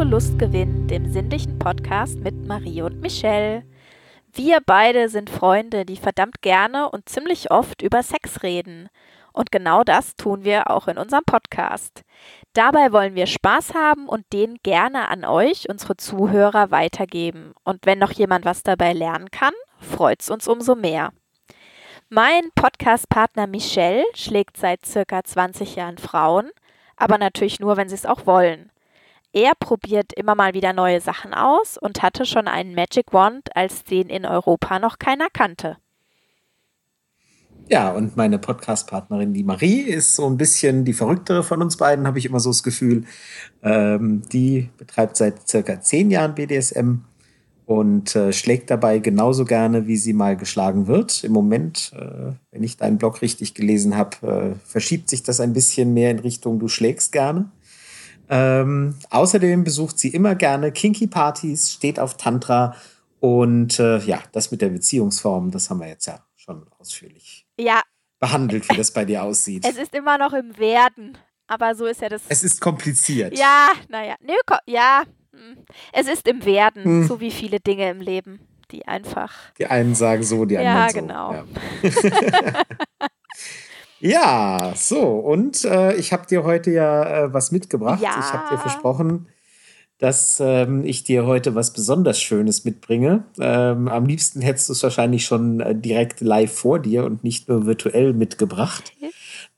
zu Lustgewinn, dem sinnlichen Podcast mit Marie und Michelle. Wir beide sind Freunde, die verdammt gerne und ziemlich oft über Sex reden. Und genau das tun wir auch in unserem Podcast. Dabei wollen wir Spaß haben und den gerne an euch, unsere Zuhörer, weitergeben. Und wenn noch jemand was dabei lernen kann, freut es uns umso mehr. Mein Podcast-Partner Michelle schlägt seit circa 20 Jahren Frauen, aber natürlich nur, wenn sie es auch wollen. Er probiert immer mal wieder neue Sachen aus und hatte schon einen Magic Wand, als den in Europa noch keiner kannte. Ja, und meine Podcast-Partnerin, die Marie, ist so ein bisschen die verrücktere von uns beiden, habe ich immer so das Gefühl. Ähm, die betreibt seit circa zehn Jahren BDSM und äh, schlägt dabei genauso gerne, wie sie mal geschlagen wird. Im Moment, äh, wenn ich deinen Blog richtig gelesen habe, äh, verschiebt sich das ein bisschen mehr in Richtung du schlägst gerne. Ähm, außerdem besucht sie immer gerne Kinky-Partys, steht auf Tantra und äh, ja, das mit der Beziehungsform, das haben wir jetzt ja schon ausführlich ja. behandelt, wie das bei dir aussieht. Es ist immer noch im Werden, aber so ist ja das. Es ist kompliziert. Ja, naja, nö, ja, hm. es ist im Werden, hm. so wie viele Dinge im Leben, die einfach. Die einen sagen so, die anderen ja, so. Genau. Ja, genau. ja, so, und äh, ich habe dir heute ja äh, was mitgebracht. Ja. Ich habe dir versprochen, dass ähm, ich dir heute was besonders Schönes mitbringe. Ähm, am liebsten hättest du es wahrscheinlich schon äh, direkt live vor dir und nicht nur virtuell mitgebracht.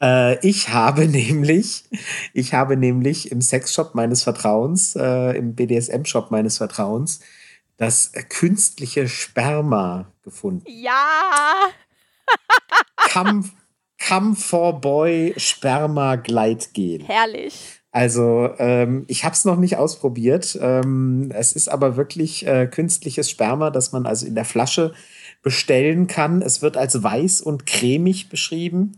Äh, ich habe nämlich, ich habe nämlich im Sexshop meines Vertrauens, äh, im BDSM-Shop meines Vertrauens, das künstliche Sperma gefunden. Ja! Come, Come for Boy Sperma Gleitgel. Herrlich. Also ähm, ich habe es noch nicht ausprobiert. Ähm, es ist aber wirklich äh, künstliches Sperma, das man also in der Flasche bestellen kann. Es wird als weiß und cremig beschrieben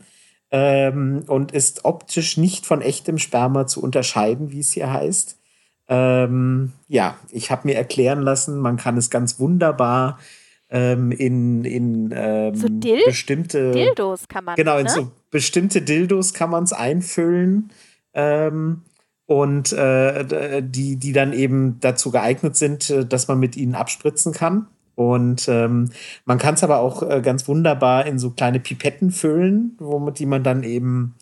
ähm, und ist optisch nicht von echtem Sperma zu unterscheiden, wie es hier heißt. Ähm, ja, ich habe mir erklären lassen, man kann es ganz wunderbar ähm, in, in ähm, so Dil bestimmte Dildos kann man. Genau, in ne? so bestimmte Dildos kann man es einfüllen. Ähm, und äh, die, die dann eben dazu geeignet sind, äh, dass man mit ihnen abspritzen kann. Und ähm, man kann es aber auch äh, ganz wunderbar in so kleine Pipetten füllen, womit die man dann eben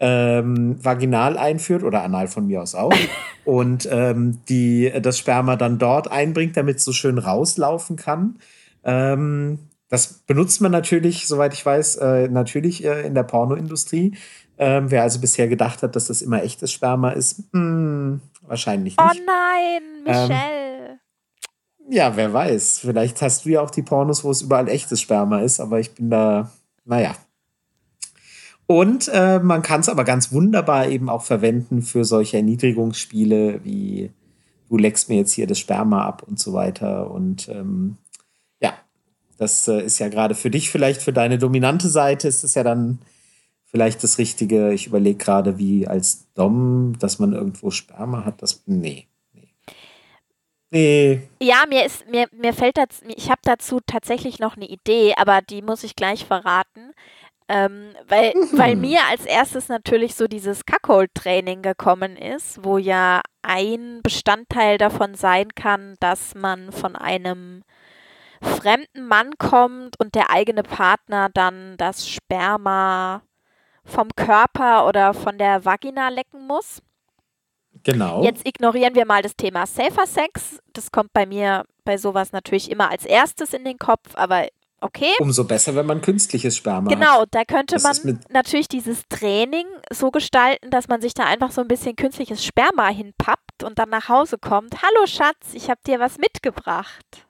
ähm, vaginal einführt oder anal von mir aus auch. und ähm, die das Sperma dann dort einbringt, damit es so schön rauslaufen kann. Ähm, das benutzt man natürlich, soweit ich weiß, äh, natürlich äh, in der Pornoindustrie. Ähm, wer also bisher gedacht hat, dass das immer echtes Sperma ist, mh, hm, wahrscheinlich Oh nicht. nein, Ähm, Michelle. Ja, wer weiß. Vielleicht hast du ja auch die Pornos, wo es überall echtes Sperma ist, aber ich bin da, naja. Und äh, man kann es aber ganz wunderbar eben auch verwenden für solche Erniedrigungsspiele wie du leckst mir jetzt hier das Sperma ab und so weiter. Und ähm, das äh, ist ja gerade für dich vielleicht, für deine dominante Seite ist es ja dann vielleicht das Richtige. Ich überlege gerade, wie als Dom, dass man irgendwo Sperma hat. Das, nee. Nee. Ja, mir ist, mir, mir fällt das, ich habe dazu tatsächlich noch eine Idee, aber die muss ich gleich verraten. Ähm, weil, Mhm. weil mir als erstes natürlich so dieses Cuckold-Training gekommen ist, wo ja ein Bestandteil davon sein kann, dass man von einem fremden Mann kommt und der eigene Partner dann das Sperma vom Körper oder von der Vagina lecken muss. Genau. Jetzt ignorieren wir mal das Thema Safer Sex. Das kommt bei mir bei sowas natürlich immer als erstes in den Kopf, aber okay. Umso besser, wenn man künstliches Sperma hat. Genau, da könnte Das man natürlich dieses Training so gestalten, dass man sich da einfach so ein bisschen künstliches Sperma hinpappt und dann nach Hause kommt. Hallo Schatz, ich habe dir was mitgebracht.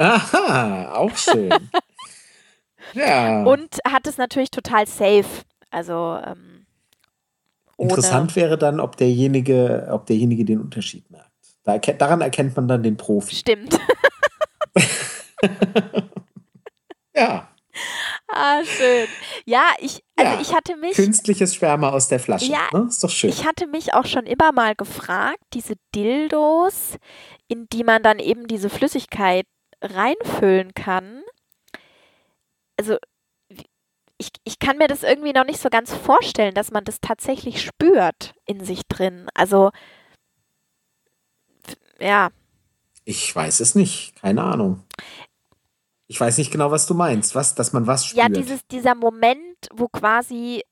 Aha, auch schön. ja. Und hat es natürlich total safe. Also ähm. Interessant wäre dann, ob derjenige, ob derjenige den Unterschied merkt. Da erkennt, daran erkennt man dann den Profi. Stimmt. Ja, ah, schön. Ja, ich, also Ja, ich hatte mich. künstliches Sperma aus der Flasche. Ja, ne? Ist doch schön. Ich hatte mich auch schon immer mal gefragt, diese Dildos, in die man dann eben diese Flüssigkeit reinfüllen kann. Also ich, ich kann mir das irgendwie noch nicht so ganz vorstellen, dass man das tatsächlich spürt in sich drin. Also ja. Ich weiß es nicht. Keine Ahnung. Ich weiß nicht genau, was du meinst. Was, dass man was spürt. Ja, dieses, dieser Moment, wo quasi,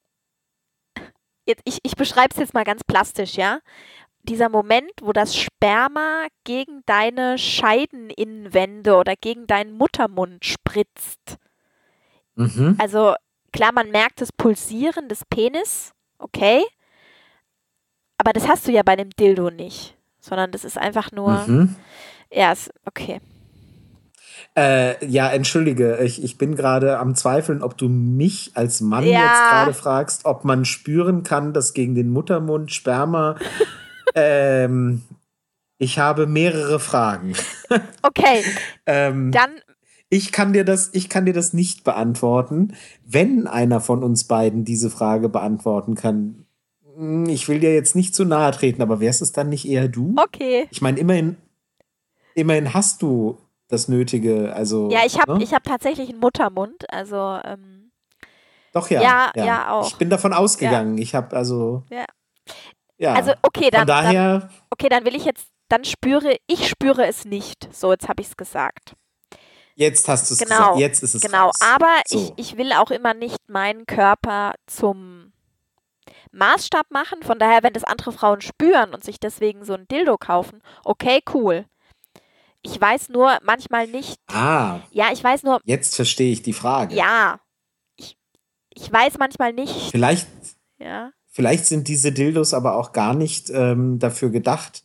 jetzt, ich, ich beschreibe es jetzt mal ganz plastisch, ja. Dieser Moment, wo das Sperma gegen deine Scheideninnenwände oder gegen deinen Muttermund spritzt. Mhm. Also klar, man merkt das Pulsieren des Penis, okay. Aber das hast du ja bei dem Dildo nicht. Sondern das ist einfach nur. Mhm. Ja, ist, okay. Äh, ja, entschuldige, ich, ich bin gerade am Zweifeln, ob du mich als Mann Ja. jetzt gerade fragst, ob man spüren kann, dass gegen den Muttermund Sperma. ähm, ich habe mehrere Fragen. Okay, Ähm, dann, ich kann dir das, ich kann dir das nicht beantworten. Wenn einer von uns beiden diese Frage beantworten kann, hm, ich will dir jetzt nicht zu nahe treten, aber wärst es dann nicht eher du? okay. Ich meine, immerhin, immerhin hast du das Nötige, also. Ja, ich habe ne? ich hab tatsächlich einen Muttermund, also ähm, Doch, ja. Ja, ja, auch. Ich bin davon ausgegangen. Ich habe also. Ja. Ja. also okay, Von dann, dann daher, okay, dann will ich jetzt, dann spüre ich spüre es nicht. So, jetzt habe ich es gesagt. jetzt hast du es Genau, gesagt. Jetzt ist es Genau, raus. aber So. ich, ich will auch immer nicht meinen Körper zum Maßstab machen. Von daher, wenn das andere Frauen spüren und sich deswegen so ein Dildo kaufen, okay, cool. Ich weiß nur manchmal nicht, Ah, ja, ich weiß nur, jetzt verstehe ich die Frage. ja, ich, ich weiß manchmal nicht, Vielleicht, ja. Vielleicht sind diese Dildos aber auch gar nicht ähm, dafür gedacht,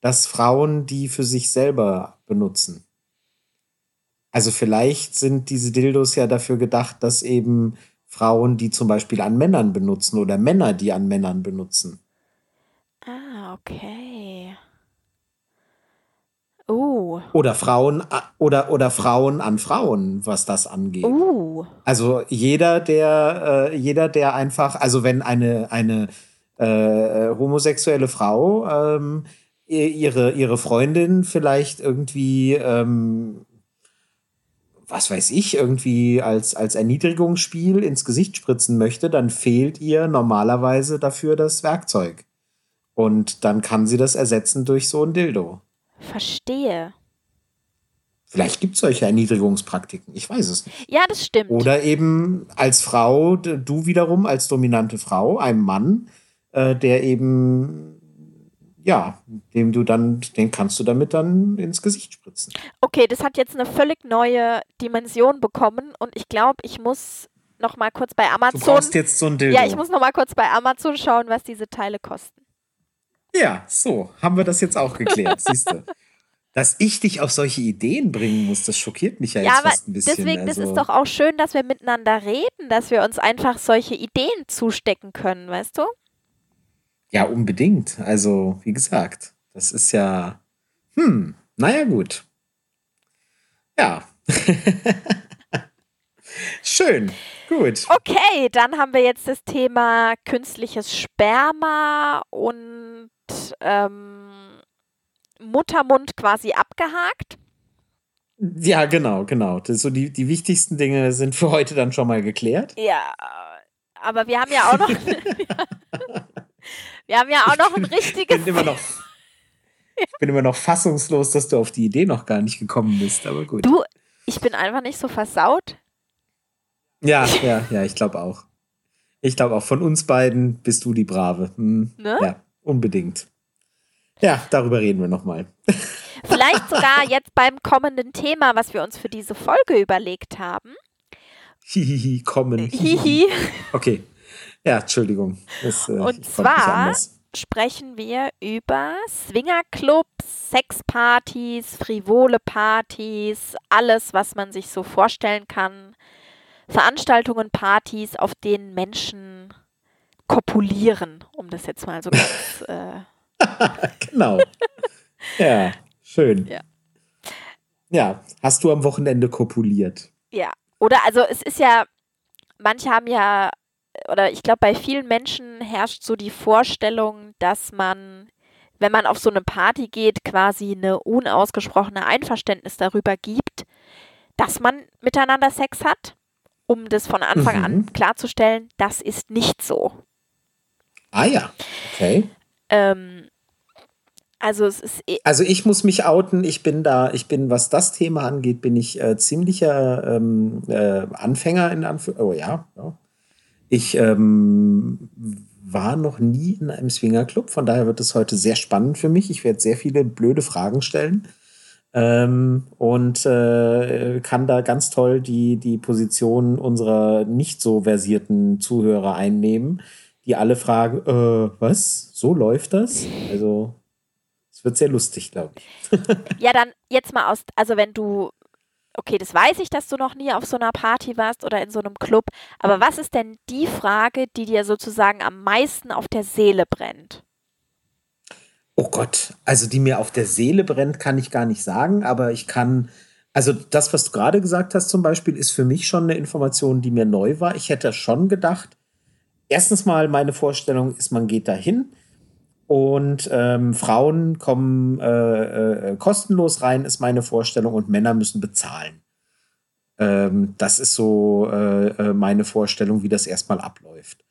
dass Frauen die für sich selber benutzen. Also vielleicht sind diese Dildos ja dafür gedacht, dass eben Frauen die zum Beispiel an Männern benutzen oder Männer die an Männern benutzen. Ah, okay. Uh, Oder Frauen oder, oder Frauen an Frauen, was das angeht. uh, Also jeder, der, äh, jeder, der einfach, also wenn eine, eine äh, homosexuelle Frau ähm, ihre, ihre Freundin vielleicht irgendwie, ähm, was weiß ich, irgendwie als, als Erniedrigungsspiel ins Gesicht spritzen möchte, dann fehlt ihr normalerweise dafür das Werkzeug. Und dann kann sie das ersetzen durch so ein Dildo. Verstehe. Vielleicht gibt es solche Erniedrigungspraktiken, ich weiß es nicht. Ja, das stimmt. Oder eben als Frau, du wiederum als dominante Frau, einem Mann, äh, der eben, ja, dem du dann, den kannst du damit dann ins Gesicht spritzen. Okay, das hat jetzt eine völlig neue Dimension bekommen und ich glaube, ich muss noch mal kurz bei Du Amazon. brauchst jetzt so ein Dildo. Ja, ich muss noch mal kurz bei Amazon schauen, was diese Teile kosten. Ja, so, haben wir das jetzt auch geklärt, siehst du. Dass ich dich auf solche Ideen bringen muss, das schockiert mich ja jetzt Ja, aber fast ein bisschen. deswegen, das also, ist doch auch schön, dass wir miteinander reden, dass wir uns einfach solche Ideen zustecken können, weißt du? Ja, unbedingt. Also, wie gesagt, das ist ja, hm, naja, gut. Ja. Schön, gut. Okay, dann haben wir jetzt das Thema künstliches Sperma und ähm, Muttermund quasi abgehakt. Ja, genau, genau. Das, so die, die wichtigsten Dinge sind für heute dann schon mal geklärt. Ja, aber wir haben ja auch noch. wir haben ja auch noch ein Ich richtiges. bin immer noch, ich bin immer noch fassungslos, dass du auf die Idee noch gar nicht gekommen bist, aber gut. Du, ich bin einfach nicht so versaut. Ja, ja, ja, ich glaube auch. Ich glaube auch, von uns beiden bist du die Brave. Hm, Ne? Ja, unbedingt. Ja, darüber reden wir nochmal. Vielleicht sogar jetzt beim kommenden Thema, was wir uns für diese Folge überlegt haben. Hihihi, kommen. Hihi. Okay. Ja, Entschuldigung. Das, äh, Und zwar sprechen wir über Swingerclubs, Sexpartys, frivole Partys, alles, was man sich so vorstellen kann. Veranstaltungen, Partys, auf denen Menschen kopulieren, um das jetzt mal so ganz. Äh, Genau. ja, schön. Ja. Ja, hast du am Wochenende kopuliert? ja. Oder also es ist ja, manche haben ja, oder ich glaube, bei vielen Menschen herrscht so die Vorstellung, dass man, wenn man auf so eine Party geht, quasi eine unausgesprochene Einverständnis darüber gibt, dass man miteinander Sex hat, um das von Anfang Mhm. an klarzustellen, das ist nicht so. Ah ja, okay. Ähm, Also es ist. Eh also ich muss mich outen. Ich bin da, ich bin, was das Thema angeht, bin ich äh, ziemlicher ähm, äh, Anfänger in Anführungszeichen. Oh ja, ja. Ich ähm, war noch nie in einem Swingerclub, von daher wird es heute sehr spannend für mich. Ich werde sehr viele blöde Fragen stellen ähm, und äh, kann da ganz toll die, die Position unserer nicht so versierten Zuhörer einnehmen, die alle fragen, äh, was? So läuft das? Also, es wird sehr lustig, glaube ich. ja, dann jetzt mal aus, also wenn du, okay, das weiß ich, dass du noch nie auf so einer Party warst oder in so einem Club, aber was ist denn die Frage, die dir sozusagen am meisten auf der Seele brennt? Oh Gott, also die mir auf der Seele brennt, kann ich gar nicht sagen, aber ich kann, also das, was du gerade gesagt hast zum Beispiel, ist für mich schon eine Information, die mir neu war. Ich hätte schon gedacht, erstens mal meine Vorstellung ist, man geht dahin und ähm, Frauen kommen äh, äh, kostenlos rein, ist meine Vorstellung, und Männer müssen bezahlen. Ähm, das ist so äh, äh meine Vorstellung, wie das erstmal abläuft.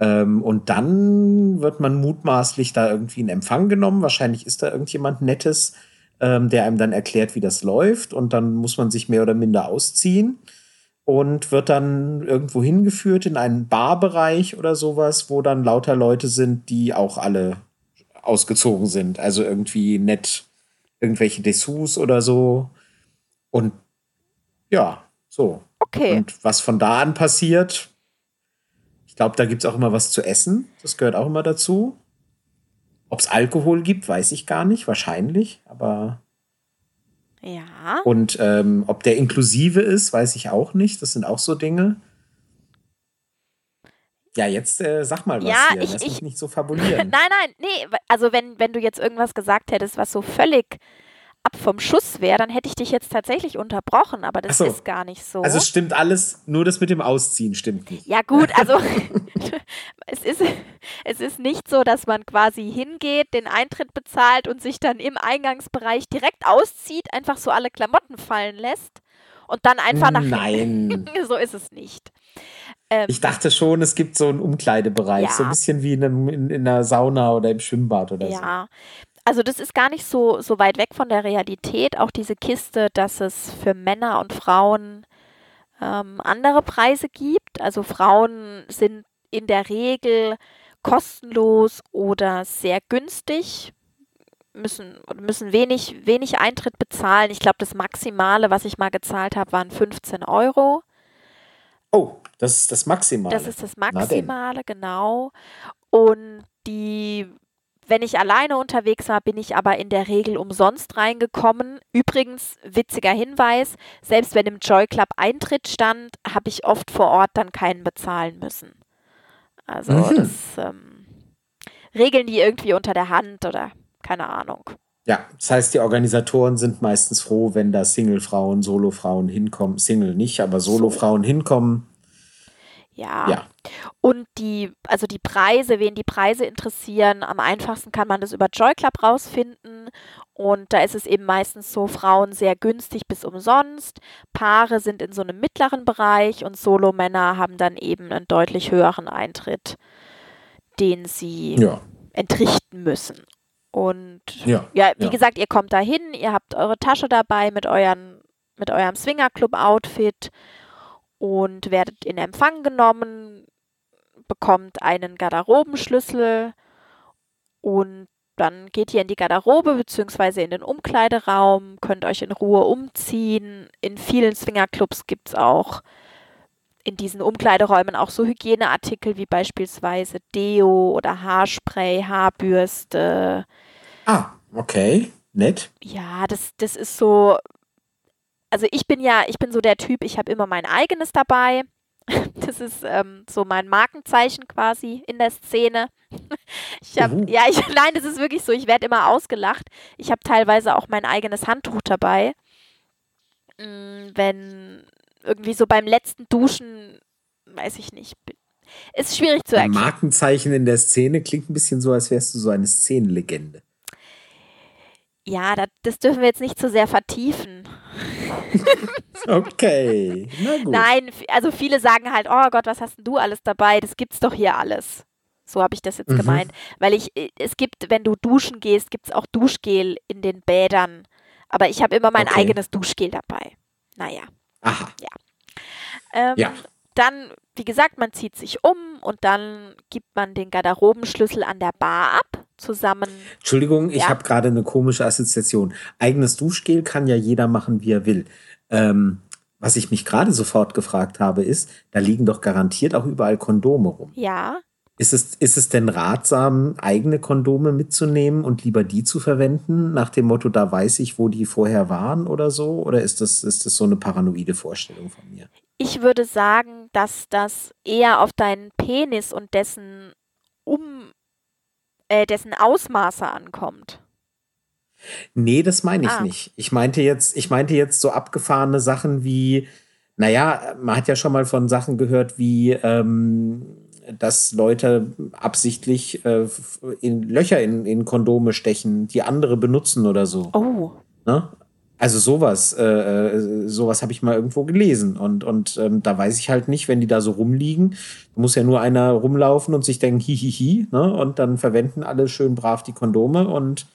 Ähm, und dann wird man mutmaßlich da irgendwie in Empfang genommen. Wahrscheinlich ist da irgendjemand Nettes, ähm, der einem dann erklärt, wie das läuft. Und dann muss man sich mehr oder minder ausziehen und wird dann irgendwo hingeführt in einen Barbereich oder sowas, wo dann lauter Leute sind, die auch alle ausgezogen sind. Also irgendwie nett irgendwelche Dessous oder so. Und ja, so. Okay. Und was von da an passiert, ich glaube, da gibt es auch immer was zu essen. Das gehört auch immer dazu. Ob es Alkohol gibt, weiß ich gar nicht. Wahrscheinlich, aber. Ja. Und ähm, ob der inklusive ist, weiß ich auch nicht. Das sind auch so Dinge. Ja, jetzt äh, sag mal was ja, hier. Ich, Lass ich, mich nicht so fabulieren. nein, nein, nee. Also wenn, wenn du jetzt irgendwas gesagt hättest, was so völlig ab vom Schuss wäre, dann hätte ich dich jetzt tatsächlich unterbrochen, aber das so. ist gar nicht so. Also stimmt alles, nur das mit dem Ausziehen stimmt nicht. Ja gut, also es, ist, es ist nicht so, dass man quasi hingeht, den Eintritt bezahlt und sich dann im Eingangsbereich direkt auszieht, einfach so alle Klamotten fallen lässt und dann einfach nach Nein. so ist es nicht. Ähm, ich dachte schon, es gibt so einen Umkleidebereich, ja. so ein bisschen wie in, einem, in, in einer Sauna oder im Schwimmbad oder ja. so. Ja, also das ist gar nicht so, so weit weg von der Realität. Auch diese Kiste, dass es für Männer und Frauen ähm, andere Preise gibt. Also Frauen sind in der Regel kostenlos oder sehr günstig, müssen, müssen wenig, wenig Eintritt bezahlen. Ich glaube, das Maximale, was ich mal gezahlt habe, waren 15 Euro. Oh, das ist das Maximale. Das ist das Maximale, genau. Und die wenn ich alleine unterwegs war, bin ich aber in der Regel umsonst reingekommen. Übrigens, witziger Hinweis, selbst wenn im Joy Club Eintritt stand, habe ich oft vor Ort dann keinen bezahlen müssen. Also mhm. das ähm, regeln die irgendwie unter der Hand oder keine Ahnung. Ja, das heißt, die Organisatoren sind meistens froh, wenn da Single-Frauen, Solo-Frauen hinkommen. Single nicht, aber Solo-Frauen hinkommen ja. ja. Und die, also die Preise, wen die Preise interessieren, am einfachsten kann man das über Joy Club rausfinden. Und da ist es eben meistens so, Frauen sehr günstig bis umsonst. Paare sind in so einem mittleren Bereich und Solo-Männer haben dann eben einen deutlich höheren Eintritt, den sie ja. entrichten müssen. Und ja, ja wie ja. gesagt, ihr kommt da hin, ihr habt eure Tasche dabei mit, euren, mit eurem Swinger-Club-Outfit und werdet in Empfang genommen, bekommt einen Garderobenschlüssel und dann geht ihr in die Garderobe bzw. in den Umkleideraum, könnt euch in Ruhe umziehen. In vielen Swingerclubs gibt es auch in diesen Umkleideräumen auch so Hygieneartikel wie beispielsweise Deo oder Haarspray, Haarbürste. Ah, okay, nett. Ja, das, das ist so also ich bin ja, ich bin so der Typ, ich habe immer mein eigenes dabei. Das ist ähm, so mein Markenzeichen quasi in der Szene. Ich habe, mhm. ja, ich, nein, das ist wirklich so. Ich werde immer ausgelacht. Ich habe teilweise auch mein eigenes Handtuch dabei. Mm, wenn irgendwie so beim letzten Duschen, weiß ich nicht, ist schwierig zu erklären. Markenzeichen in der Szene klingt ein bisschen so, als wärst du so eine Szenenlegende. Ja, das, das dürfen wir jetzt nicht zu sehr vertiefen. okay, na gut. Nein, also viele sagen halt, oh Gott, was hast denn du alles dabei? Das gibt's doch hier alles. So habe ich das jetzt mhm. gemeint. Weil ich, äh, es gibt, wenn du duschen gehst, gibt es auch Duschgel in den Bädern. Aber ich habe immer mein okay. eigenes Duschgel dabei. Naja. Aha. Ja. Ähm, ja. Dann, wie gesagt, man zieht sich um und dann gibt man den Garderobenschlüssel an der Bar ab, zusammen. Entschuldigung, ja. ich habe gerade eine komische Assoziation. Eigenes Duschgel kann ja jeder machen, wie er will. Ähm, was ich mich gerade sofort gefragt habe, ist, da liegen doch garantiert auch überall Kondome rum. Ja. Ist es, ist es denn ratsam, eigene Kondome mitzunehmen und lieber die zu verwenden, nach dem Motto, da weiß ich, wo die vorher waren oder so? Oder ist das, ist das so eine paranoide Vorstellung von mir? Ich würde sagen, dass das eher auf deinen Penis und dessen um äh, dessen Ausmaße ankommt. Nee, das meine ich ah. nicht. Ich meinte jetzt, ich meinte jetzt so abgefahrene Sachen wie, naja, man hat ja schon mal von Sachen gehört wie, ähm, dass Leute absichtlich äh, in Löcher in, in Kondome stechen, die andere benutzen oder so. Oh. Ne? Also sowas, äh, äh sowas habe ich mal irgendwo gelesen. Und, und ähm, da weiß ich halt nicht, wenn die da so rumliegen, muss ja nur einer rumlaufen und sich denken, hihihi, ne? Und dann verwenden alle schön brav die Kondome und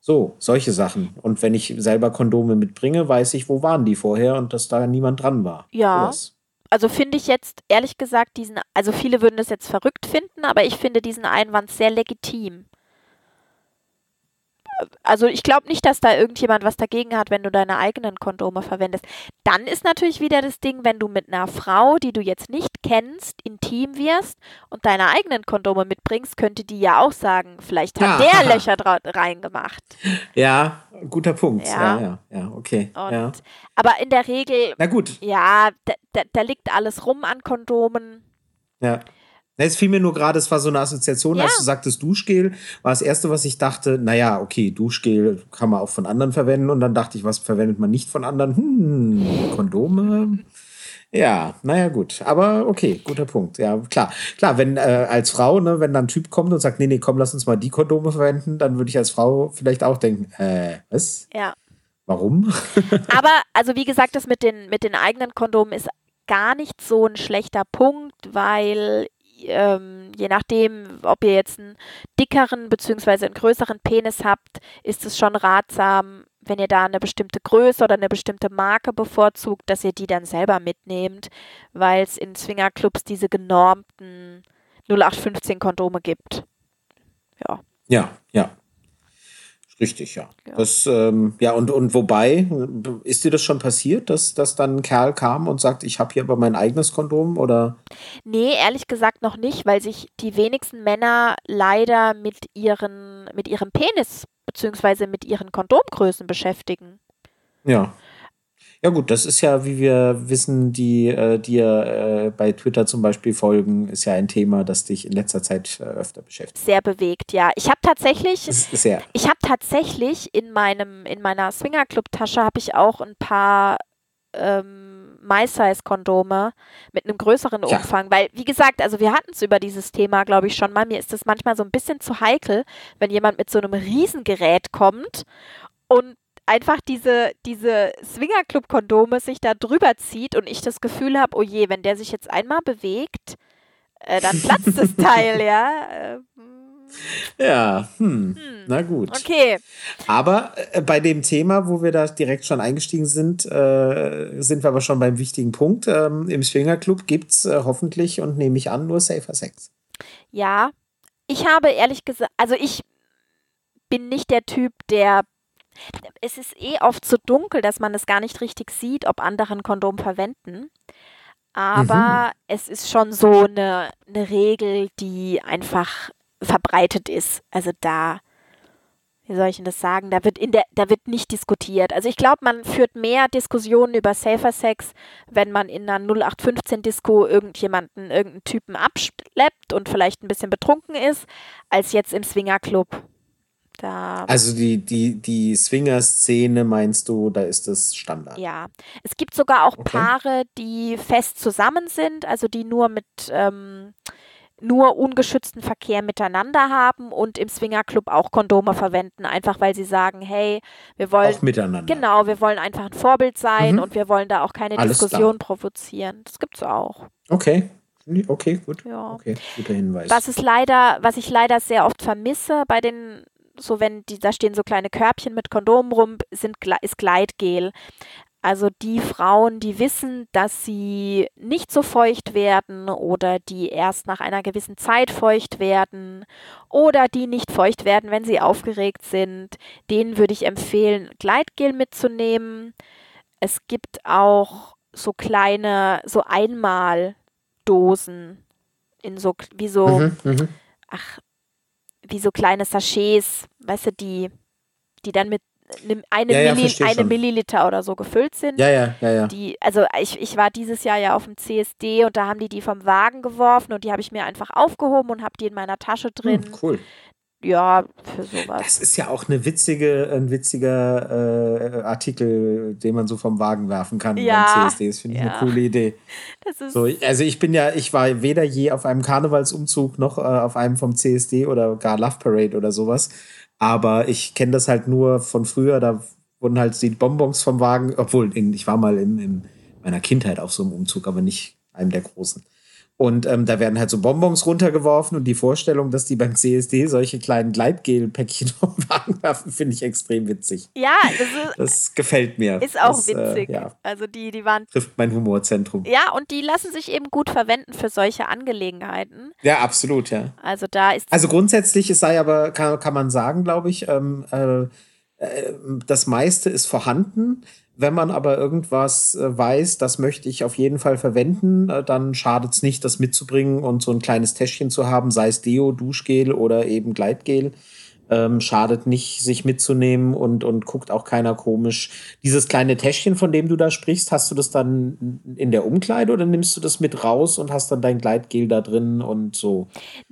so, solche Sachen. Und wenn ich selber Kondome mitbringe, weiß ich, wo waren die vorher und dass da niemand dran war. Ja. Sowas. Also finde ich jetzt ehrlich gesagt diesen, also viele würden das jetzt verrückt finden, aber ich finde diesen Einwand sehr legitim also ich glaube nicht, dass da irgendjemand was dagegen hat, wenn du deine eigenen Kondome verwendest. Dann ist natürlich wieder das Ding, wenn du mit einer Frau, die du jetzt nicht kennst, intim wirst und deine eigenen Kondome mitbringst, könnte die ja auch sagen, vielleicht hat ja. der Löcher reingemacht. Ja, guter Punkt. Ja, ja, ja, ja okay. Und, ja. Aber in der Regel, na gut. Ja, da, da, da liegt alles rum an Kondomen. Ja. Es fiel mir nur gerade, es war so eine Assoziation, ja. als du sagtest Duschgel, war das erste, was ich dachte, naja, okay, Duschgel kann man auch von anderen verwenden. Und dann dachte ich, was verwendet man nicht von anderen? Hm, Kondome. Ja, naja, gut. Aber okay, guter Punkt. Ja, klar. Klar, wenn äh, als Frau, ne, wenn dann ein Typ kommt und sagt, nee, nee, komm, lass uns mal die Kondome verwenden, dann würde ich als Frau vielleicht auch denken, äh, was? Ja. Warum? Aber, also wie gesagt, das mit den, mit den eigenen Kondomen ist gar nicht so ein schlechter Punkt, weil ähm, je nachdem, ob ihr jetzt einen dickeren bzw. einen größeren Penis habt, ist es schon ratsam, wenn ihr da eine bestimmte Größe oder eine bestimmte Marke bevorzugt, dass ihr die dann selber mitnehmt, weil es in Swingerclubs diese genormten 0815 Kondome gibt. Ja. Ja, ja. Richtig, ja. ja. Das, ähm, ja, und, und wobei, ist dir das schon passiert, dass, dass dann ein Kerl kam und sagt, ich habe hier aber mein eigenes Kondom oder? Nee, ehrlich gesagt noch nicht, weil sich die wenigsten Männer leider mit ihren, mit ihrem Penis bzw. mit ihren Kondomgrößen beschäftigen. Ja. Ja gut, das ist ja, wie wir wissen, die äh, dir äh, bei Twitter zum Beispiel folgen, ist ja ein Thema, das dich in letzter Zeit äh, öfter beschäftigt. Sehr bewegt, ja. Ich habe tatsächlich, sehr. ich habe tatsächlich in meinem, in meiner Swingerclub-Tasche habe ich auch ein paar ähm, My-Size-Kondome mit einem größeren Umfang, ja. weil, wie gesagt, also wir hatten es über dieses Thema, glaube ich, schon mal. Mir ist es manchmal so ein bisschen zu heikel, wenn jemand mit so einem Riesengerät kommt und einfach diese, diese Swingerclub-Kondome sich da drüber zieht und ich das Gefühl habe, oh je, wenn der sich jetzt einmal bewegt, äh, dann platzt das Teil, ja. Äh, ja, hm, hm, na gut. Okay. Aber äh, bei dem Thema, wo wir da direkt schon eingestiegen sind, äh, sind wir aber schon beim wichtigen Punkt. Ähm, Im Swingerclub gibt es äh, hoffentlich und nehme ich an, nur Safer Sex. Ja, ich habe ehrlich gesagt, also ich bin nicht der Typ, der es ist eh oft so dunkel, dass man es gar nicht richtig sieht, ob andere ein Kondom verwenden. Aber mhm. es ist schon so eine, eine Regel, die einfach verbreitet ist. Also da, wie soll ich denn das sagen, da wird, in der, da wird nicht diskutiert. Also ich glaube, man führt mehr Diskussionen über Safer Sex, wenn man in einer 0815-Disco irgendjemanden, irgendeinen Typen abschleppt und vielleicht ein bisschen betrunken ist, als jetzt im Swingerclub. Da also die, die, die Swinger-Szene meinst du, da ist das Standard? Ja. Es gibt sogar auch okay. Paare, die fest zusammen sind, also die nur mit ähm, nur ungeschützten Verkehr miteinander haben und im Swingerclub auch Kondome verwenden, einfach weil sie sagen, hey, wir wollen auch miteinander. Genau, wir wollen einfach ein Vorbild sein mhm. und wir wollen da auch keine Alles Diskussion klar. provozieren. Das gibt es auch. Okay. Okay, gut. Ja. Okay, guter Hinweis. Was ist leider, was ich leider sehr oft vermisse bei den, so wenn die, da stehen so kleine Körbchen mit Kondomen rum, sind, ist Gleitgel. Also die Frauen, die wissen, dass sie nicht so feucht werden oder die erst nach einer gewissen Zeit feucht werden oder die nicht feucht werden, wenn sie aufgeregt sind, denen würde ich empfehlen, Gleitgel mitzunehmen. Es gibt auch so kleine, so Einmaldosen in so, wie so, mhm, mhm. ach, wie so kleine Sachets, weißt du, die, die dann mit eine, ja, Milli ja, eine Milliliter oder so gefüllt sind. Ja, ja, ja, ja. Die, also ich, ich war dieses Jahr ja auf dem CSD und da haben die die vom Wagen geworfen und die habe ich mir einfach aufgehoben und habe die in meiner Tasche hm, drin. Hm, cool. Ja, für sowas. Das ist ja auch eine witzige, ein witziger äh, Artikel, den man so vom Wagen werfen kann ja, beim CSD. Das finde ich ja. eine coole Idee. so, also ich bin ja, ich war weder je auf einem Karnevalsumzug noch äh, auf einem vom CSD oder gar Love Parade oder sowas. Aber ich kenne das halt nur von früher, da wurden halt die Bonbons vom Wagen, obwohl in, ich war mal in, in meiner Kindheit auf so einem Umzug, aber nicht einem der großen. Und ähm, da werden halt so Bonbons runtergeworfen und die Vorstellung, dass die beim CSD solche kleinen Gleitgel-Päckchen vom Wagen werfen, finde ich extrem witzig. Ja, das, ist, das gefällt mir. Ist auch das, äh, witzig. Äh, ja. Also die, die waren. Trifft mein Humorzentrum. Ja, und die lassen sich eben gut verwenden für solche Angelegenheiten. Ja, absolut, ja. Also da ist. Also grundsätzlich, es sei aber, kann, kann man sagen, glaube ich, ähm, äh, äh das meiste ist vorhanden. Wenn man aber irgendwas äh, weiß, das möchte ich auf jeden Fall verwenden, äh, dann schadet es nicht, das mitzubringen und so ein kleines Täschchen zu haben, sei es Deo, Duschgel oder eben Gleitgel ähm, schadet nicht, sich mitzunehmen und, und guckt auch keiner komisch. Dieses kleine Täschchen, von dem du da sprichst, hast du das dann in der Umkleide oder nimmst du das mit raus und hast dann dein Gleitgel da drin und so?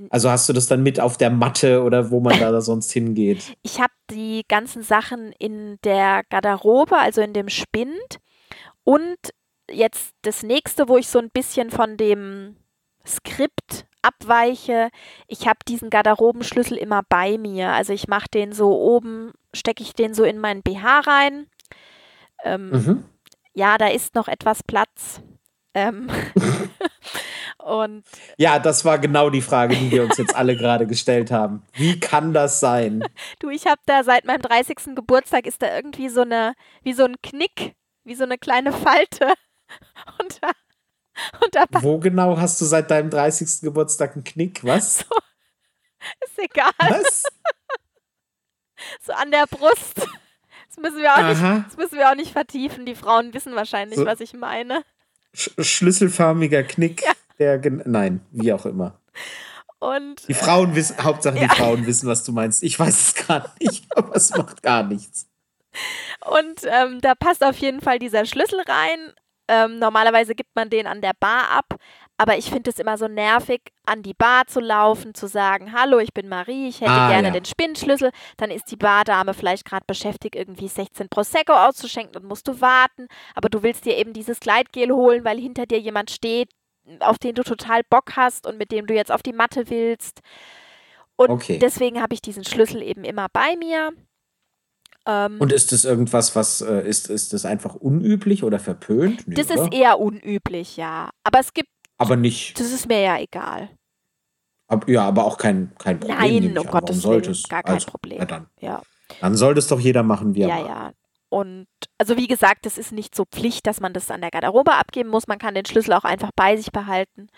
Also hast du das dann mit auf der Matte oder wo man da sonst hingeht? Ich habe die ganzen Sachen in der Garderobe, also in dem Spind und jetzt das nächste, wo ich so ein bisschen von dem Skript abweiche. Ich habe diesen Garderobenschlüssel immer bei mir. Also ich mache den so oben, stecke ich den so in meinen BH rein. Ähm, mhm. Ja, da ist noch etwas Platz. Ähm und ja, das war genau die Frage, die wir uns jetzt alle gerade gestellt haben. Wie kann das sein? Du, ich habe da seit meinem 30. Geburtstag ist da irgendwie so eine, wie so ein Knick, wie so eine kleine Falte. Und da Wo genau hast du seit deinem 30. Geburtstag einen Knick? Was? So, ist egal. Was? so an der Brust. Das müssen, wir auch nicht, das müssen wir auch nicht vertiefen. Die Frauen wissen wahrscheinlich, so. was ich meine. Sch schlüsselförmiger Knick, ja. Der. Nein, wie auch immer. Und, die Frauen wissen, Hauptsache die Frauen wissen, was du meinst. Ich weiß es gar nicht, aber es macht gar nichts. Und ähm, da passt auf jeden Fall dieser Schlüssel rein. Ähm, normalerweise gibt man den an der Bar ab, aber ich finde es immer so nervig, an die Bar zu laufen, zu sagen, hallo, ich bin Marie, ich hätte ah, gerne ja. den Spinnschlüssel. Dann ist die Bardame vielleicht gerade beschäftigt, irgendwie 16 Prosecco auszuschenken und musst du warten. Aber du willst dir eben dieses Gleitgel holen, weil hinter dir jemand steht, auf den du total Bock hast und mit dem du jetzt auf die Matte willst. Und okay. deswegen habe ich diesen Schlüssel eben immer bei mir. Ähm, und ist das irgendwas, was äh, ist, ist das einfach unüblich oder verpönt? Nee, das oder? ist eher unüblich, ja. Aber es gibt. Aber nicht. Das ist mir ja egal. Ab, ja, aber auch kein, kein Problem. Nein, um Gottes Willen, gar kein also, Problem. Ja, dann. Ja. Dann soll das doch jeder machen, wie er Ja, mag. ja. Und also wie gesagt, es ist nicht so Pflicht, dass man das an der Garderobe abgeben muss. Man kann den Schlüssel auch einfach bei sich behalten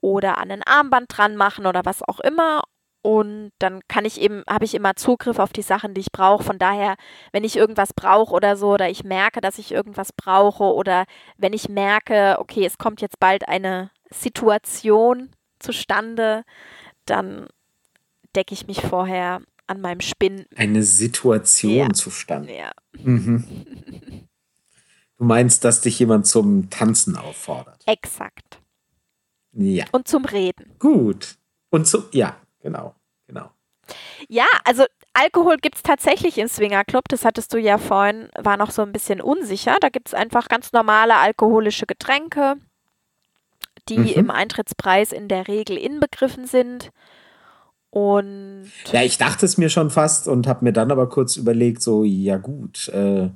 oder an ein Armband dran machen oder was auch immer. Und dann kann ich eben, habe ich immer Zugriff auf die Sachen, die ich brauche. Von daher, wenn ich irgendwas brauche oder so, oder ich merke, dass ich irgendwas brauche, oder wenn ich merke, okay, es kommt jetzt bald eine Situation zustande, dann decke ich mich vorher an meinem Spinn. Eine Situation ja. zustande. Ja. Mhm. Du meinst, dass dich jemand zum Tanzen auffordert? Exakt. Ja. Und zum Reden. Gut. Und zum, ja, Genau, genau. Ja, also Alkohol gibt es tatsächlich im Swingerclub. Das hattest du ja vorhin, war noch so ein bisschen unsicher. Da gibt es einfach ganz normale alkoholische Getränke, die mhm. im Eintrittspreis in der Regel inbegriffen sind. Und ja, ich dachte es mir schon fast und habe mir dann aber kurz überlegt, so, ja gut, äh,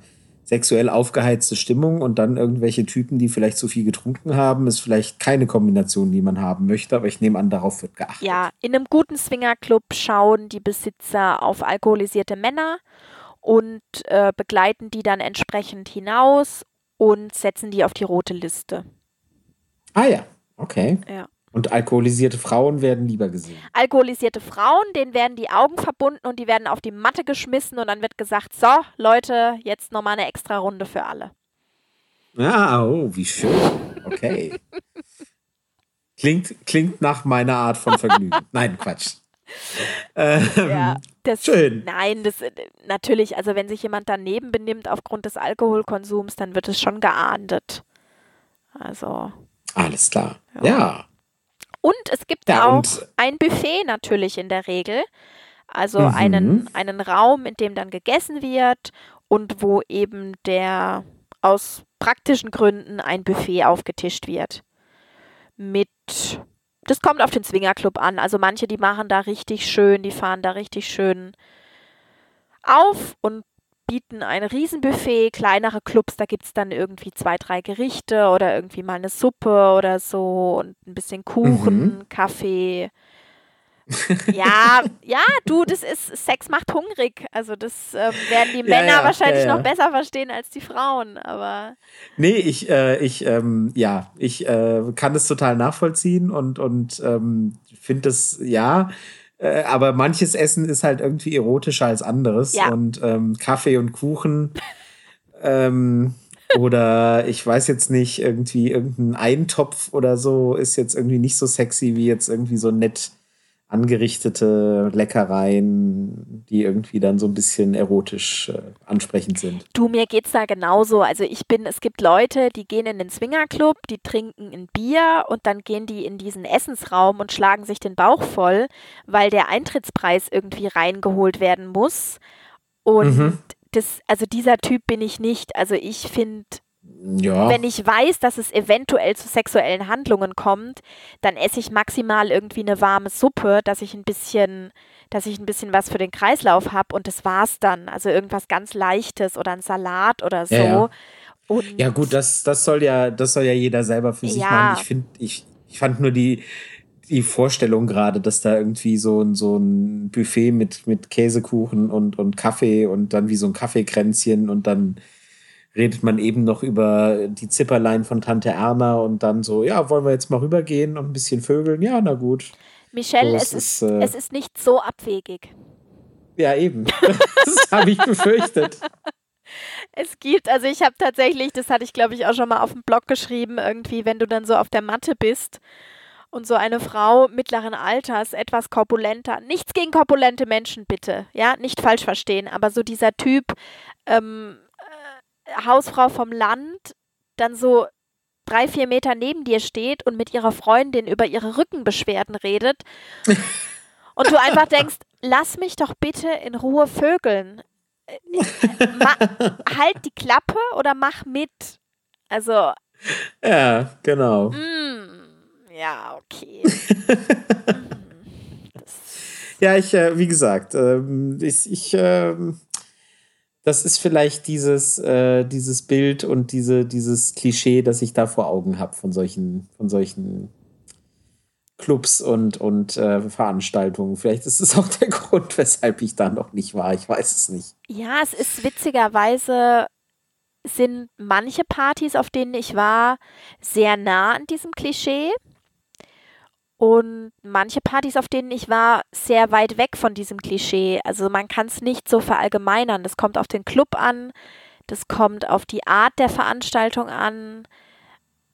sexuell aufgeheizte Stimmung und dann irgendwelche Typen, die vielleicht zu viel getrunken haben, ist vielleicht keine Kombination, die man haben möchte, aber ich nehme an, darauf wird geachtet. Ja, in einem guten Swingerclub schauen die Besitzer auf alkoholisierte Männer und äh, begleiten die dann entsprechend hinaus und setzen die auf die rote Liste. Ah ja, okay. Ja. Und alkoholisierte Frauen werden lieber gesehen. Alkoholisierte Frauen, denen werden die Augen verbunden und die werden auf die Matte geschmissen und dann wird gesagt, so Leute, jetzt nochmal eine extra Runde für alle. Ja, oh, wie schön. Okay. klingt, klingt nach meiner Art von Vergnügen. Nein, Quatsch. Ähm, ja, das, schön. Nein, das natürlich, also wenn sich jemand daneben benimmt aufgrund des Alkoholkonsums, dann wird es schon geahndet. Also. Alles klar. ja. ja. Und es gibt ja, auch ein Buffet natürlich in der Regel. Also mhm. einen, einen Raum, in dem dann gegessen wird und wo eben der aus praktischen Gründen ein Buffet aufgetischt wird. Mit, das kommt auf den Swingerclub an. Also manche, die machen da richtig schön, die fahren da richtig schön auf und bieten ein Riesenbuffet, kleinere Clubs, da gibt es dann irgendwie zwei, drei Gerichte oder irgendwie mal eine Suppe oder so und ein bisschen Kuchen, mhm. Kaffee. ja, ja, du, das ist, Sex macht hungrig. Also das ähm, werden die Männer ja, wahrscheinlich ja, noch besser verstehen als die Frauen, aber. Nee, ich, äh, ich, ähm, ja, ich äh, kann das total nachvollziehen und, und ähm, finde das, ja, äh, aber manches Essen ist halt irgendwie erotischer als anderes. Ja. Und ähm, Kaffee und Kuchen ähm, oder ich weiß jetzt nicht, irgendwie irgendein Eintopf oder so ist jetzt irgendwie nicht so sexy wie jetzt irgendwie so nett angerichtete Leckereien, die irgendwie dann so ein bisschen erotisch äh, ansprechend sind. Du, mir geht's da genauso. Also ich bin, es gibt Leute, die gehen in den Swingerclub, die trinken ein Bier und dann gehen die in diesen Essensraum und schlagen sich den Bauch voll, weil der Eintrittspreis irgendwie reingeholt werden muss. Und mhm. das, also dieser Typ bin ich nicht. Also ich finde ja. Wenn ich weiß, dass es eventuell zu sexuellen Handlungen kommt, dann esse ich maximal irgendwie eine warme Suppe, dass ich ein bisschen, dass ich ein bisschen was für den Kreislauf habe und das war's dann. Also irgendwas ganz Leichtes oder ein Salat oder so. Ja, ja. ja gut, das, das soll ja, das soll ja jeder selber für sich machen. Ich finde, ich, ich fand nur die, die Vorstellung gerade, dass da irgendwie so ein, so ein Buffet mit, mit Käsekuchen und, und Kaffee und dann wie so ein Kaffeekränzchen und dann redet man eben noch über die Zipperlein von Tante Erna und dann so, ja, wollen wir jetzt mal rübergehen und ein bisschen vögeln? Ja, na gut. Michelle, so, es, ist, äh, es ist nicht so abwegig. Ja, eben. das habe ich befürchtet. Es gibt, also ich habe tatsächlich, das hatte ich glaube ich auch schon mal auf dem Blog geschrieben, irgendwie, wenn du dann so auf der Matte bist und so eine Frau mittleren Alters, etwas korpulenter, nichts gegen korpulente Menschen bitte, ja, nicht falsch verstehen, aber so dieser Typ, ähm, Hausfrau vom Land dann so drei, vier Meter neben dir steht und mit ihrer Freundin über ihre Rückenbeschwerden redet und du einfach denkst, lass mich doch bitte in Ruhe vögeln. Äh, halt die Klappe oder mach mit. Also. Ja, genau. Mm, ja, okay. ja, ich, äh, wie gesagt, ähm, ich, ich ähm, das ist vielleicht dieses, äh, dieses Bild und diese, dieses Klischee, das ich da vor Augen habe von solchen, von solchen Clubs und, und äh, Veranstaltungen. Vielleicht ist es auch der Grund, weshalb ich da noch nicht war. Ich weiß es nicht. Ja, es ist witzigerweise sind manche Partys, auf denen ich war, sehr nah an diesem Klischee. Und manche Partys, auf denen ich war, sehr weit weg von diesem Klischee. Also man kann es nicht so verallgemeinern. Das kommt auf den Club an, das kommt auf die Art der Veranstaltung an,